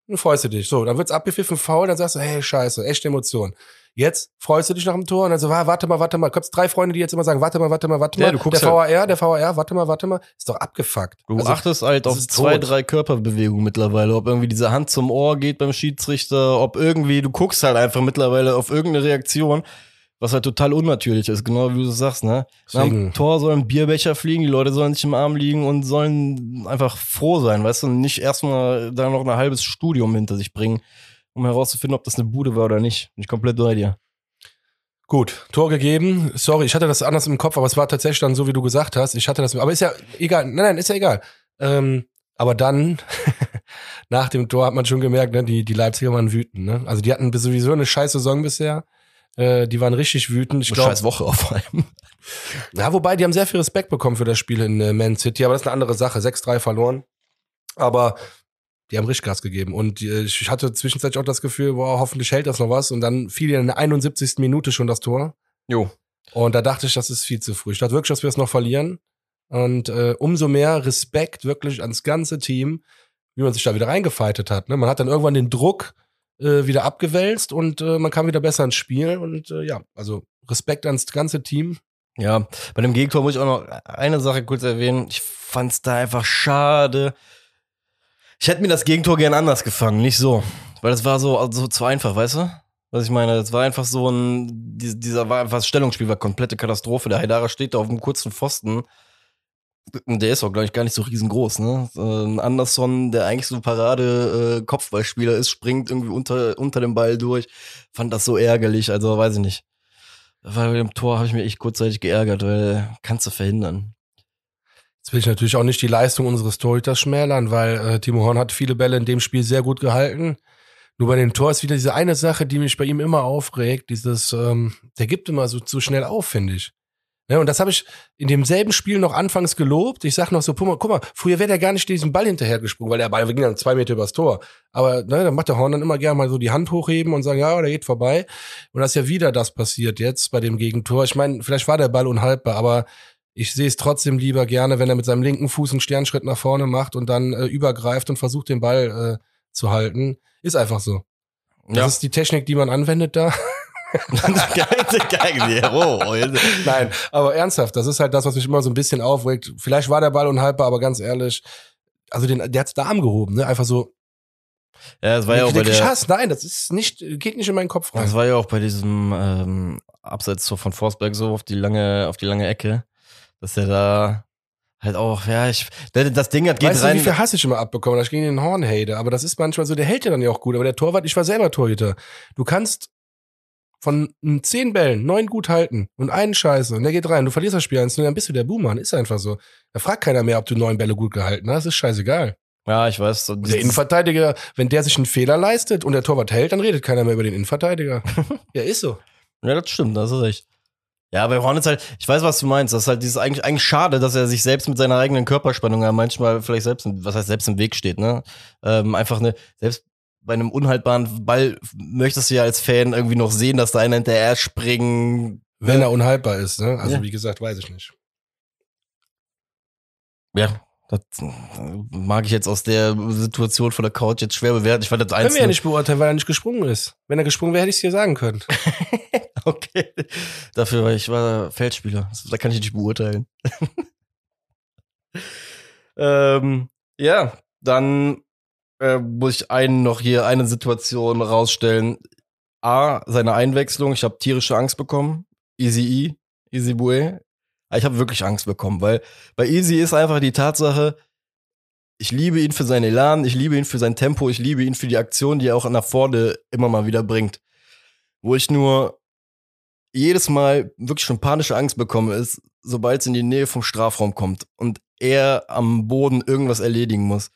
dann freust du dich. So, dann wird's abgepfiffen, faul, dann sagst du, hey, scheiße, echte Emotionen. Jetzt freust du dich nach dem Tor und dann so, "Ah, warte mal, warte mal. Gibt's drei Freunde, die jetzt immer sagen, warte mal, warte mal, warte
Ja,
mal.
du guckst
der VAR, der VAR, warte mal, warte mal. Ist doch abgefuckt.
Du
Also,
achtest halt auf zwei,
tot.
drei Körperbewegungen mittlerweile. Ob irgendwie diese Hand zum Ohr geht beim Schiedsrichter, ob irgendwie, du guckst halt einfach mittlerweile auf irgendeine Reaktion, was halt total unnatürlich ist, genau wie du sagst, ne?
Deswegen.
Tor soll ein Bierbecher fliegen, die Leute sollen sich im Arm liegen und sollen einfach froh sein, weißt du, und nicht erstmal da noch ein halbes Studium hinter sich bringen, um herauszufinden, ob das eine Bude war oder nicht. Bin ich komplett bei dir.
Gut, Tor gegeben. Sorry, ich hatte das anders im Kopf, aber es war tatsächlich dann so, wie du gesagt hast. Ich hatte das, aber ist ja egal. Nein, nein, ist ja egal. Ähm, aber dann, nach dem Tor hat man schon gemerkt, ne, die, die Leipziger waren wütend. Ne? Also die hatten sowieso eine scheiß Saison bisher. Äh, die waren richtig wütend. Ich glaube,
scheiß Woche auf einem.
ja, wobei, die haben sehr viel Respekt bekommen für das Spiel in äh, Man City, aber das ist eine andere Sache. 6-3 verloren. Aber die haben richtig Gas gegeben. Und äh, ich hatte zwischenzeitlich auch das Gefühl, boah, hoffentlich hält das noch was. Und dann fiel ja in der 71. Minute schon das Tor.
Jo.
Und da dachte ich, das ist viel zu früh. Ich dachte wirklich, dass wir es noch verlieren. Und äh, umso mehr Respekt wirklich ans ganze Team, wie man sich da wieder reingefeitet hat. Ne? Man hat dann irgendwann den Druck äh, wieder abgewälzt und äh, man kam wieder besser ins Spiel. Und äh, ja, also Respekt ans ganze Team.
Ja, bei dem Gegentor muss ich auch noch eine Sache kurz erwähnen. Ich fand es da einfach schade. Ich hätte mir das Gegentor gern anders gefangen, nicht so. Weil das war so, also zu einfach, weißt du? Was ich meine, das war einfach so ein, dieser war einfach das Stellungsspiel war komplette Katastrophe. Der Haidara steht da auf einem kurzen Pfosten. Der ist auch, glaube ich, gar nicht so riesengroß, ne? Ein Anderson, der eigentlich so Parade-Kopfballspieler ist, springt irgendwie unter, unter dem Ball durch. Fand das so ärgerlich, also weiß ich nicht. Bei dem Tor habe ich mich echt kurzzeitig geärgert, weil kannst du verhindern.
Jetzt will ich natürlich auch nicht die Leistung unseres Torhüters schmälern, weil äh, Timo Horn hat viele Bälle in dem Spiel sehr gut gehalten. Nur bei dem Tor ist wieder diese eine Sache, die mich bei ihm immer aufregt, dieses, ähm, der gibt immer so zu schnell auf, finde ich. Ja, und das habe ich in demselben Spiel noch anfangs gelobt. Ich sag noch so, guck mal, guck mal früher wäre der gar nicht diesen Ball hinterhergesprungen, weil der Ball ging dann zwei Meter übers Tor. Aber ne, dann macht der Horn dann immer gerne mal so die Hand hochheben und sagen, ja, der geht vorbei. Und das ist ja wieder das passiert jetzt bei dem Gegentor. Ich meine, vielleicht war der Ball unhaltbar, aber ich sehe es trotzdem lieber gerne, wenn er mit seinem linken Fuß einen Sternschritt nach vorne macht und dann äh, übergreift und versucht, den Ball äh, zu halten. Ist einfach so. Das ja. ist die Technik, die man anwendet da. Nein, aber ernsthaft, das ist halt das, was mich immer so ein bisschen aufregt. Vielleicht war der Ball unhaltbar, aber ganz ehrlich, also den, der hat's da Arm gehoben, ne? Einfach so.
Ja, das war ja auch bei der.
Hass. Nein, das ist nicht, geht nicht in meinen Kopf
rein. Das war ja auch bei diesem ähm, Abseits so von Forsberg so auf die lange, auf die lange Ecke dass er da halt auch, ja, ich, das Ding hat geht
weißt
rein.
Du, wie viel Hass ich immer abbekommen, dass ich gegen den Horn hate, aber das ist manchmal so, der hält ja dann ja auch gut, aber der Torwart, ich war selber Torhüter. Du kannst von zehn Bällen neun gut halten und einen Scheiße und der geht rein, du verlierst das Spiel eins, dann bist du der Buhmann, ist einfach so. Da fragt keiner mehr, ob du neun Bälle gut gehalten hast, ist scheißegal.
Ja, ich weiß. So
der Innenverteidiger, wenn der sich einen Fehler leistet und der Torwart hält, dann redet keiner mehr über den Innenverteidiger. ja, ist so.
Ja, das stimmt, das ist echt. Ja, bei Hornets halt, ich weiß, was du meinst. Das ist halt dieses eigentlich, eigentlich schade, dass er sich selbst mit seiner eigenen Körperspannung ja manchmal vielleicht selbst, was heißt selbst im Weg steht, ne? Ähm, einfach eine, selbst bei einem unhaltbaren Ball möchtest du ja als Fan irgendwie noch sehen, dass da einer hinterher springen.
Wenn er unhaltbar ist, ne? Also ja. wie gesagt, weiß ich nicht.
Ja, das mag ich jetzt aus der Situation von der Couch jetzt schwer bewerten. Ich fand das Können
wir ja nicht beurteilen, weil er nicht gesprungen ist. Wenn er gesprungen wäre, hätte ich es dir sagen können.
okay. Dafür, weil ich war Feldspieler. Da kann ich nicht beurteilen. ähm, ja, dann äh, muss ich einen noch hier eine Situation rausstellen. A, seine Einwechslung. Ich habe tierische Angst bekommen. Easy E, Easy Bue. Ich habe wirklich Angst bekommen, weil bei Easy ist einfach die Tatsache, ich liebe ihn für seinen Elan, ich liebe ihn für sein Tempo, ich liebe ihn für die Aktion, die er auch nach vorne immer mal wieder bringt. Wo ich nur jedes Mal wirklich schon panische Angst bekomme, ist, sobald es in die Nähe vom Strafraum kommt und er am Boden irgendwas erledigen muss.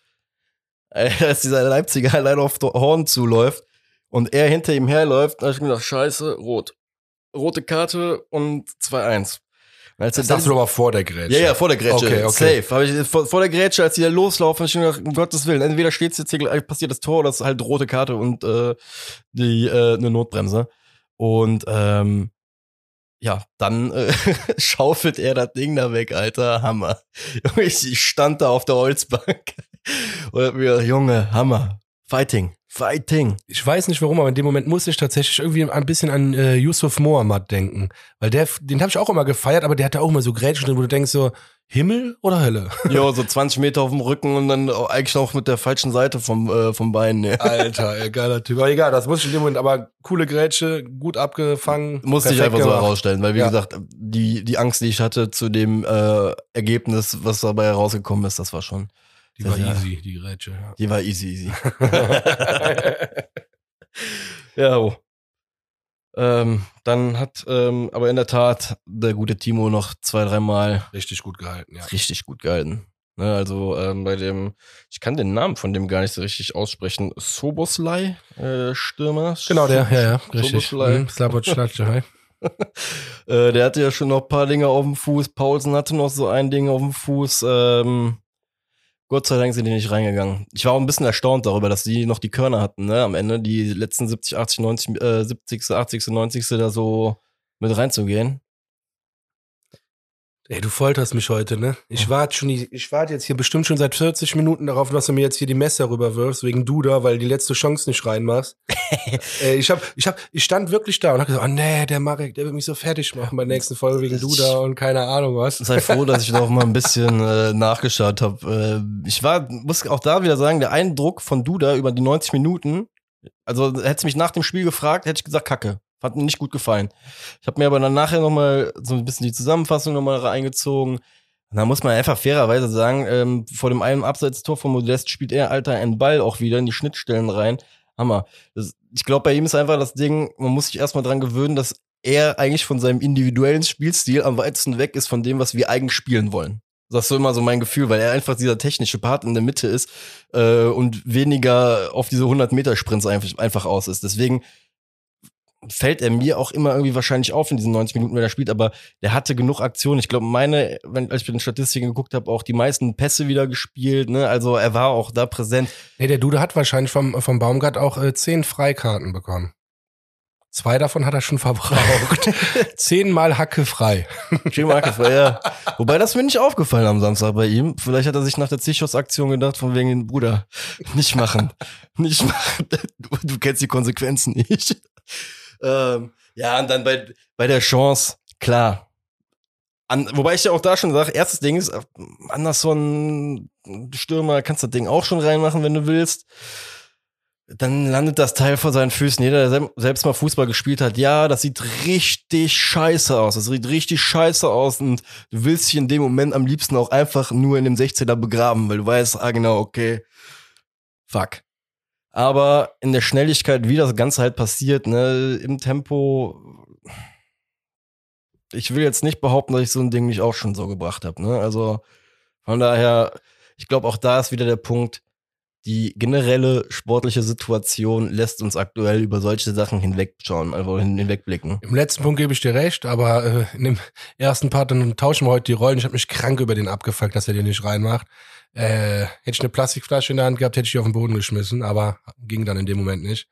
Als dieser Leipziger allein auf Horn zuläuft und er hinter ihm herläuft, da hab ich mir gedacht, scheiße, rot. Rote Karte und 2-1.
Als das sagst du aber vor der Grätsche.
Ja, ja, vor der Grätsche. Okay, okay. Safe. Hab ich, vor, vor der Grätsche, als die da loslaufen, ich gedacht, um Gottes Willen, entweder steht jetzt hier, passiert das Tor oder es ist halt rote Karte und äh, die äh, eine Notbremse. Und ähm, ja, dann äh, schaufelt er das Ding da weg, Alter. Hammer. Ich stand da auf der Holzbank. Und mir, Junge, Hammer. Fighting. Fighting.
Ich weiß nicht warum, aber in dem Moment musste ich tatsächlich irgendwie ein bisschen an äh, Yusuf Mohammed denken. Weil der, den habe ich auch immer gefeiert, aber der hatte auch immer so Grätschen drin, wo du denkst so, Himmel oder Hölle?
Ja, so 20 Meter auf dem Rücken und dann eigentlich noch mit der falschen Seite vom, äh, vom Bein. Ja.
Alter, ey, geiler Typ. Aber egal, das musste ich in dem Moment, aber coole Grätsche, gut abgefangen.
Musste ich einfach gemacht. so herausstellen, weil wie ja. gesagt, die, die Angst, die ich hatte zu dem äh, Ergebnis, was dabei herausgekommen ist, das war schon
die war ja, easy, die Grätsche. Ja.
Die war easy, easy. ja, oh. Ähm, dann hat ähm, aber in der Tat der gute Timo noch zwei, dreimal
richtig gut gehalten, ja.
Richtig gut gehalten. Ne, also ähm, bei dem, ich kann den Namen von dem gar nicht so richtig aussprechen. Soboslai, äh, Stürmer.
Genau, der, ja, ja, richtig. Soboslai. Mhm,
äh, der hatte ja schon noch ein paar Dinge auf dem Fuß. Paulsen hatte noch so ein Ding auf dem Fuß. Ähm, Gott sei Dank sind die nicht reingegangen. Ich war auch ein bisschen erstaunt darüber, dass die noch die Körner hatten, ne, am Ende, die letzten 70, 80, 90, äh, 70, 80, 90 da so mit reinzugehen.
Ey, du folterst mich heute, ne? Ich warte schon, ich warte jetzt hier bestimmt schon seit 40 Minuten darauf, dass du mir jetzt hier die Messer rüberwirfst, wegen Duda, weil die letzte Chance nicht reinmachst. Ey, ich hab, ich hab, ich stand wirklich da und hab gesagt, oh nee, der Marek, der wird mich so fertig machen bei der nächsten Folge wegen Duda und keine Ahnung was.
Sei froh, dass ich noch mal ein bisschen äh, nachgeschaut habe. Äh, ich war, muss auch da wieder sagen, der Eindruck von Duda über die 90 Minuten, also hättest mich nach dem Spiel gefragt, hätte ich gesagt, Kacke. Hat mir nicht gut gefallen. Ich habe mir aber dann nachher noch mal so ein bisschen die Zusammenfassung noch mal reingezogen. Und da muss man einfach fairerweise sagen, ähm, vor dem einen Abseitstor von Modest spielt er, Alter, einen Ball auch wieder in die Schnittstellen rein. Hammer. Das, ich glaube, bei ihm ist einfach das Ding, man muss sich erstmal dran gewöhnen, dass er eigentlich von seinem individuellen Spielstil am weitesten weg ist von dem, was wir eigentlich spielen wollen. Das ist so immer so mein Gefühl, weil er einfach dieser technische Part in der Mitte ist äh, und weniger auf diese 100-Meter-Sprints einfach, einfach aus ist. Deswegen fällt er mir auch immer irgendwie wahrscheinlich auf in diesen 90 Minuten, wenn er spielt, aber der hatte genug Aktionen. Ich glaube, meine, wenn, als ich bei den Statistiken geguckt habe, auch die meisten Pässe wieder gespielt, ne? Also er war auch da präsent.
Nee, der Duda hat wahrscheinlich vom, vom Baumgart auch äh, zehn Freikarten bekommen. Zwei davon hat er schon verbraucht. Zehnmal Hacke frei.
Schön Marke frei, ja. Wobei das mir nicht aufgefallen am Samstag bei ihm. Vielleicht hat er sich nach der Zichos-Aktion gedacht, von wegen, Bruder, nicht machen. nicht machen. Du, du kennst die Konsequenzen nicht. Ähm, ja, und dann bei, bei der Chance, klar. An, wobei ich ja auch da schon sage, erstes Ding ist, Anderson, Stürmer, kannst das Ding auch schon reinmachen, wenn du willst. Dann landet das Teil vor seinen Füßen. Jeder, der sel- selbst mal Fußball gespielt hat, ja, das sieht richtig scheiße aus. Das sieht richtig scheiße aus und du willst dich in dem Moment am liebsten auch einfach nur in dem 16er begraben, weil du weißt, ah genau, okay, fuck. Aber in der Schnelligkeit, wie das Ganze halt passiert, ne, im Tempo, ich will jetzt nicht behaupten, dass ich so ein Ding nicht auch schon so gebracht habe. Ne? Also von daher, ich glaube, auch da ist wieder der Punkt, die generelle sportliche Situation lässt uns aktuell über solche Sachen hinwegschauen, also hin- hinwegblicken.
Im letzten Punkt gebe ich dir recht, aber äh, in dem ersten Part dann tauschen wir heute die Rollen. Ich habe mich krank über den abgefuckt, dass er den nicht reinmacht. Äh, hätte ich eine Plastikflasche in der Hand gehabt, hätte ich die auf den Boden geschmissen, aber ging dann in dem Moment nicht.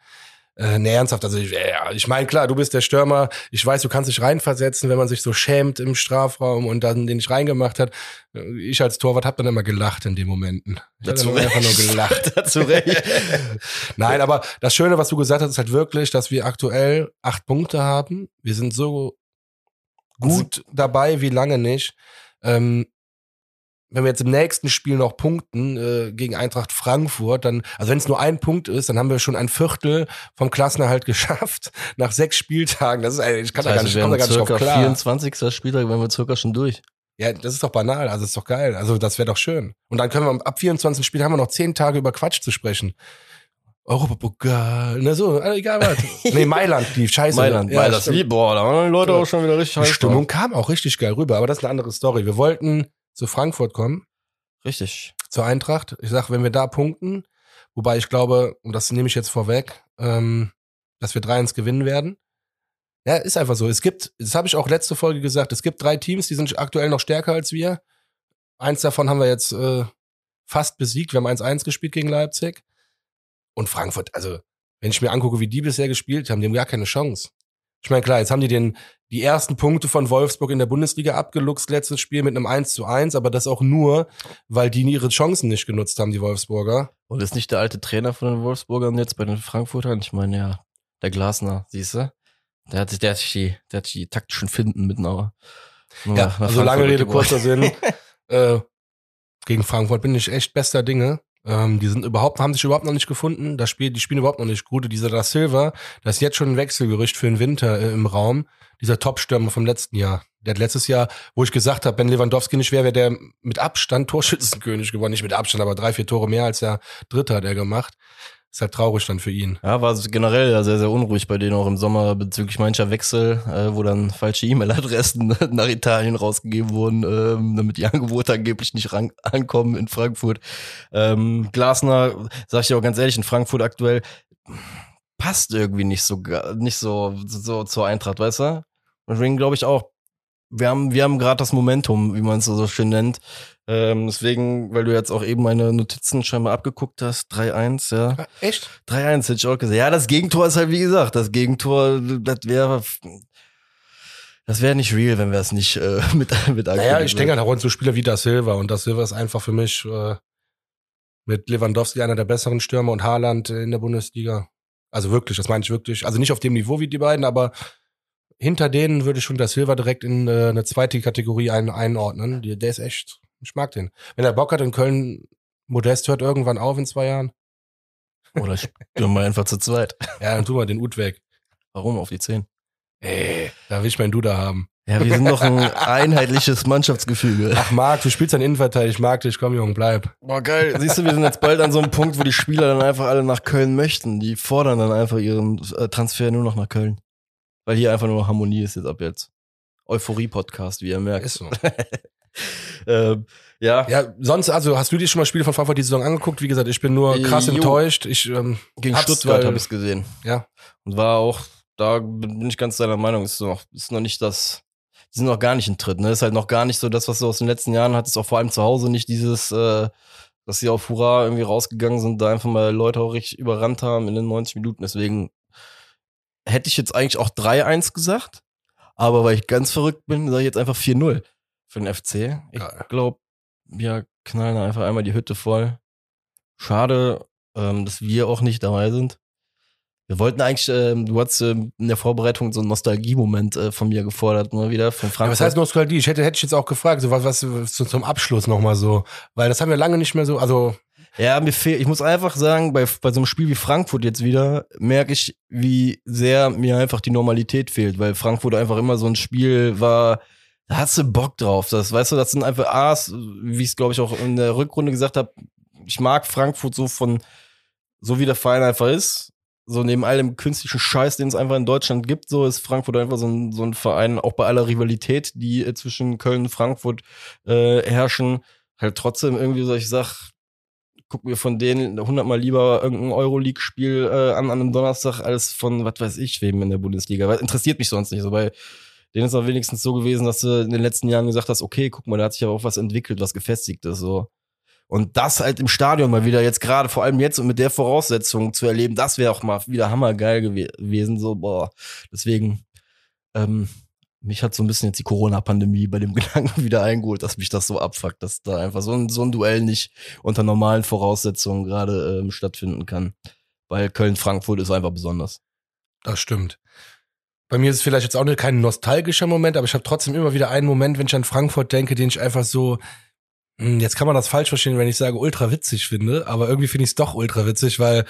Äh, nee, ernsthaft, also ich, äh, ich meine, klar, du bist der Stürmer. Ich weiß, du kannst dich reinversetzen, wenn man sich so schämt im Strafraum und dann den nicht reingemacht hat. Äh, Ich als Torwart habe dann immer gelacht in den Momenten. Ich
Dazu
dann einfach nur
recht.
gelacht.
Dazu recht.
Nein, aber das Schöne, was du gesagt hast, ist halt wirklich, dass wir aktuell acht Punkte haben. Wir sind so gut dabei wie lange nicht. Ähm, wenn wir jetzt im nächsten Spiel noch punkten äh, gegen Eintracht Frankfurt, dann, also wenn es nur ein Punkt ist, dann haben wir schon ein Viertel vom Klassenerhalt geschafft nach sechs Spieltagen. Das ist, ich kann da gar nicht,
wir
komm da gar nicht drauf klar.
24. Spieltag, wären wir circa schon durch.
Ja, das ist doch banal, also ist doch geil. Also das wäre doch schön. Und dann können wir ab 24 Spielen haben wir noch zehn Tage über Quatsch zu sprechen. Europapokal, na so, äh, egal was. nee, Mailand lief, scheiße.
Mailand,
ja,
das wie, boah, da waren die Leute
Ja.
auch schon wieder richtig
Die
heiß
Stimmung
drauf.
kam auch richtig geil rüber, aber das ist eine andere Story. Wir wollten zu Frankfurt kommen,
Richtig.
zur Eintracht. Ich sag, wenn wir da punkten, wobei ich glaube, und das nehme ich jetzt vorweg, ähm, dass wir 3-1 gewinnen werden. Ja, ist einfach so. Es gibt, das habe ich auch letzte Folge gesagt, es gibt drei Teams, die sind aktuell noch stärker als wir. Eins davon haben wir jetzt äh, fast besiegt. Wir haben 1-1 gespielt gegen Leipzig. Und Frankfurt, also, wenn ich mir angucke, wie die bisher gespielt haben, die haben gar keine Chance. Ich meine, klar, jetzt haben die den, die ersten Punkte von Wolfsburg in der Bundesliga abgeluchst, letztes Spiel mit einem 1 zu 1, aber das auch nur, weil die ihre Chancen nicht genutzt haben, die Wolfsburger.
Und ist nicht der alte Trainer von den Wolfsburgern jetzt bei den Frankfurtern? Ich meine, ja, der Glasner, siehst du? Der hat sich, der hat sich die, der hat sich die taktischen Finden mit einer.
Ja, also lange Rede, kurzer Sinn. äh, gegen Frankfurt bin ich echt bester Dinge. Ähm, die sind überhaupt, haben sich überhaupt noch nicht gefunden. Das Spiel, die spielen überhaupt noch nicht gut. Dieser Da Silva, das ist jetzt schon ein Wechselgerücht für den Winter äh, im Raum. Dieser Top-Stürmer vom letzten Jahr. Der hat letztes Jahr, wo ich gesagt habe, wenn Lewandowski nicht wäre, wäre der mit Abstand Torschützenkönig geworden. Nicht mit Abstand, aber drei, vier Tore mehr als der Dritte hat er gemacht. Ist halt traurig dann für ihn.
Ja, war generell sehr, sehr unruhig bei denen auch im Sommer bezüglich mancher Wechsel, äh, wo dann falsche E-Mail-Adressen nach Italien rausgegeben wurden, ähm, damit die Angebote angeblich nicht ran ankommen in Frankfurt. Ähm, Glasner, sag ich dir auch ganz ehrlich, in Frankfurt aktuell passt irgendwie nicht so, nicht so, so zur Eintracht, weißt du? Und deswegen glaube ich auch, wir haben, wir haben gerade das Momentum, wie man es so schön nennt. Ähm, deswegen, weil du jetzt auch eben meine Notizen scheinbar abgeguckt hast, 3-1, ja.
Ah, echt?
3-1 hätte ich auch gesagt. Ja, das Gegentor ist halt, wie gesagt, das Gegentor, das wäre. Das wäre nicht real, wenn wir es nicht äh, mit, mit
Naja, ich denke an so Spieler wie Da Silva und Da Silva ist einfach für mich äh, mit Lewandowski einer der besseren Stürmer und Haaland in der Bundesliga. Also wirklich, das meine ich wirklich. Also nicht auf dem Niveau wie die beiden, aber hinter denen würde ich schon Da Silva direkt in äh, eine zweite Kategorie ein, einordnen. Die, der ist echt, ich mag den. Wenn er Bock hat in Köln, Modest hört irgendwann auf in zwei Jahren.
Oder ich gehen mal einfach zu zweit.
Ja, dann tu mal den Ut weg.
Warum auf die 10?
Ey, da will ich meinen Duda haben.
Ja, wir sind doch ein einheitliches Mannschaftsgefüge.
Ach, Marc, du spielst ein Innenverteidiger, ich mag dich, komm, Junge, bleib.
Boah, geil. Siehst du, wir sind jetzt bald an so einem Punkt, wo die Spieler dann einfach alle nach Köln möchten. Die fordern dann einfach ihren äh, Transfer nur noch nach Köln. Weil hier einfach nur noch Harmonie ist jetzt ab jetzt. Euphorie-Podcast, wie ihr merkt.
Ist so.
ähm, ja,
Ja, sonst, also hast du dir schon mal Spiele von Frankfurt die Saison angeguckt? Wie gesagt, ich bin nur krass
Jo.
enttäuscht. Ich, ähm,
gegen Stuttgart habe ich es gesehen.
ja,
Und war auch, da bin ich ganz deiner Meinung, ist noch, ist noch nicht das, die sind noch gar nicht in Tritt, ne? Ist halt noch gar nicht so das, was du aus den letzten Jahren hattest, auch vor allem zu Hause nicht dieses, äh, dass sie auf Hurra irgendwie rausgegangen sind, da einfach mal Leute auch richtig überrannt haben in den 90 Minuten. Deswegen hätte ich jetzt eigentlich auch 3-1 gesagt, aber weil ich ganz verrückt bin, sage ich jetzt einfach 4-0 für den FC. Ich glaube, wir knallen einfach einmal die Hütte voll. Schade, ähm, dass wir auch nicht dabei sind. Wir wollten eigentlich, ähm, du hast ähm, in der Vorbereitung so einen Nostalgie-Moment äh, von mir gefordert, mal wieder von
Ja,
Frankfurt.
was heißt Nostalgie? Ich hätte, hätte ich jetzt auch gefragt, so was, was so zum Abschluss nochmal so. Weil das haben wir lange nicht mehr so, also,
Ja, mir fehlt, ich muss einfach sagen, bei, bei so einem Spiel wie Frankfurt jetzt wieder, merke ich, wie sehr mir einfach die Normalität fehlt, weil Frankfurt einfach immer so ein Spiel war, da hast du Bock drauf. Das, weißt du, das sind einfach A's, wie ich es, glaube ich, auch in der Rückrunde gesagt habe, ich mag Frankfurt so von, so wie der Verein einfach ist. So neben all dem künstlichen Scheiß, den es einfach in Deutschland gibt, so ist Frankfurt einfach so ein, so ein Verein, auch bei aller Rivalität, die äh, zwischen Köln und Frankfurt äh, herrschen, halt trotzdem irgendwie so, ich sag, guck mir von denen hundertmal lieber irgendein Euroleague-Spiel äh, an, an einem Donnerstag als von, was weiß ich, wem in der Bundesliga. Weil interessiert mich sonst nicht. So bei denen ist auch wenigstens so gewesen, dass du in den letzten Jahren gesagt hast, okay, guck mal, da hat sich aber auch was entwickelt, was gefestigt ist. So. Und das halt im Stadion mal wieder jetzt gerade, vor allem jetzt und mit der Voraussetzung zu erleben, das wäre auch mal wieder hammergeil gew gewesen. So, boah. Deswegen, ähm, mich hat so ein bisschen jetzt die Corona-Pandemie bei dem Gedanken wieder eingeholt, dass mich das so abfuckt, dass da einfach so ein, so ein Duell nicht unter normalen Voraussetzungen gerade ähm, stattfinden kann. Weil Köln-Frankfurt ist einfach besonders.
das stimmt. Bei mir ist es vielleicht jetzt auch kein nostalgischer Moment, aber ich habe trotzdem immer wieder einen Moment, wenn ich an Frankfurt denke, den ich einfach so, hm, jetzt kann man das falsch verstehen, wenn ich sage, ultra witzig finde, aber irgendwie finde ich es doch ultra witzig, weil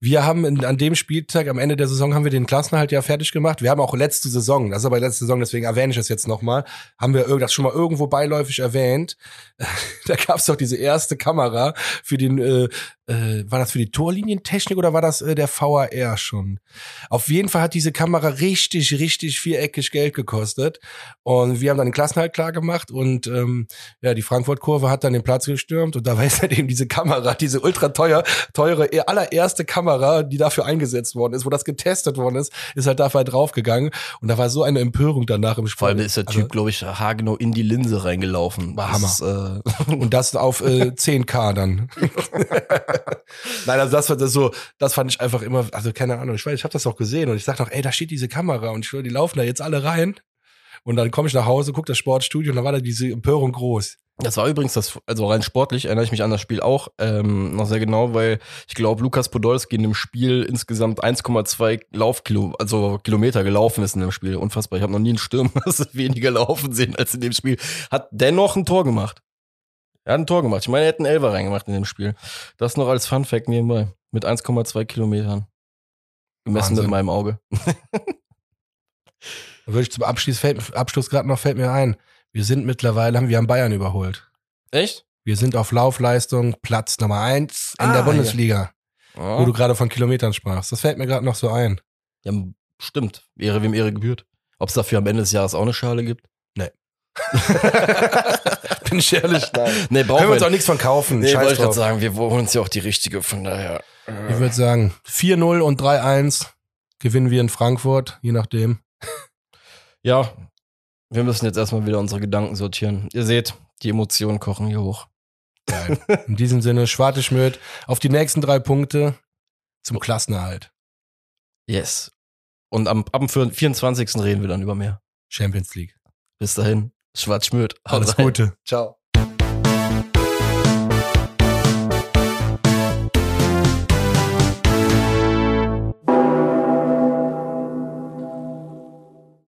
wir haben in, an dem Spieltag, am Ende der Saison, haben wir den Klassenhalt ja fertig gemacht. Wir haben auch letzte Saison, das ist aber letzte Saison, deswegen erwähne ich das jetzt nochmal, haben wir das schon mal irgendwo beiläufig erwähnt. da gab es doch diese erste Kamera für den, äh, äh, war das für die Torlinientechnik oder war das äh, der VAR schon? Auf jeden Fall hat diese Kamera richtig, richtig viereckig Geld gekostet. Und wir haben dann den Klassenhalt klar gemacht und ähm, ja, die Frankfurt-Kurve hat dann den Platz gestürmt und da war jetzt halt eben diese Kamera, diese ultra teuer, teure, eh, allererste Kamera, die dafür eingesetzt worden ist, wo das getestet worden ist, ist halt dafür halt draufgegangen. Und da war so eine Empörung danach im Spiel.
Vor allem ist der
Also,
Typ, glaube ich, haargenau in die Linse reingelaufen.
War
Das Ist, äh,
Und das auf äh, 10k dann. Nein, also das war das so, das fand ich einfach immer, also keine Ahnung, ich weiß, ich habe das auch gesehen und ich sag noch, ey, da steht diese Kamera und ich schwör, die laufen da jetzt alle rein. Und dann komme ich nach Hause, guck das Sportstudio und dann war da diese Empörung groß.
Das war übrigens das, also rein sportlich erinnere ich mich an das Spiel auch ähm, noch sehr genau, weil ich glaube, Lukas Podolski in dem Spiel insgesamt 1,2 Laufkilo, also Kilometer gelaufen ist in dem Spiel. Unfassbar. Ich habe noch nie einen Stürmer weniger laufen sehen als in dem Spiel. Hat dennoch ein Tor gemacht. Er hat ein Tor gemacht. Ich meine, er hätte einen Elfer reingemacht in dem Spiel. Das noch als Fun Fact nebenbei. Mit 1,2 Kilometern. Gemessen
Wahnsinn.
mit meinem Auge.
Würde ich zum Abschluss, fällt, Abschluss gerade noch fällt mir ein, wir sind mittlerweile, haben wir haben Bayern überholt.
Echt?
Wir sind auf Laufleistung Platz Nummer eins in
Ah,
der Bundesliga,
Ja,
wo du gerade von Kilometern sprachst. Das fällt mir gerade noch so ein.
ja stimmt. Ehre wem Ehre gebührt. Ob es dafür am Ende des Jahres auch eine Schale gibt?
Bin ich ehrlich.
Nee, brauchen
Können wir uns auch nichts von kaufen.
Nee, wollte ich gerade sagen, wir holen uns ja auch die richtige, von daher.
Ich würde sagen, 4-0 und 3-1 gewinnen wir in Frankfurt, je nachdem.
Ja, wir müssen jetzt erstmal wieder unsere Gedanken sortieren. Ihr seht, die Emotionen kochen hier hoch.
Geil. In diesem Sinne, Schwarte Schmidt auf die nächsten drei Punkte zum Klassenerhalt.
Yes. Und am, ab dem 24. reden wir dann über mehr.
Champions League.
Bis dahin, Schwarz-Schmöd.
Alles
Haut rein.
Gute.
Ciao.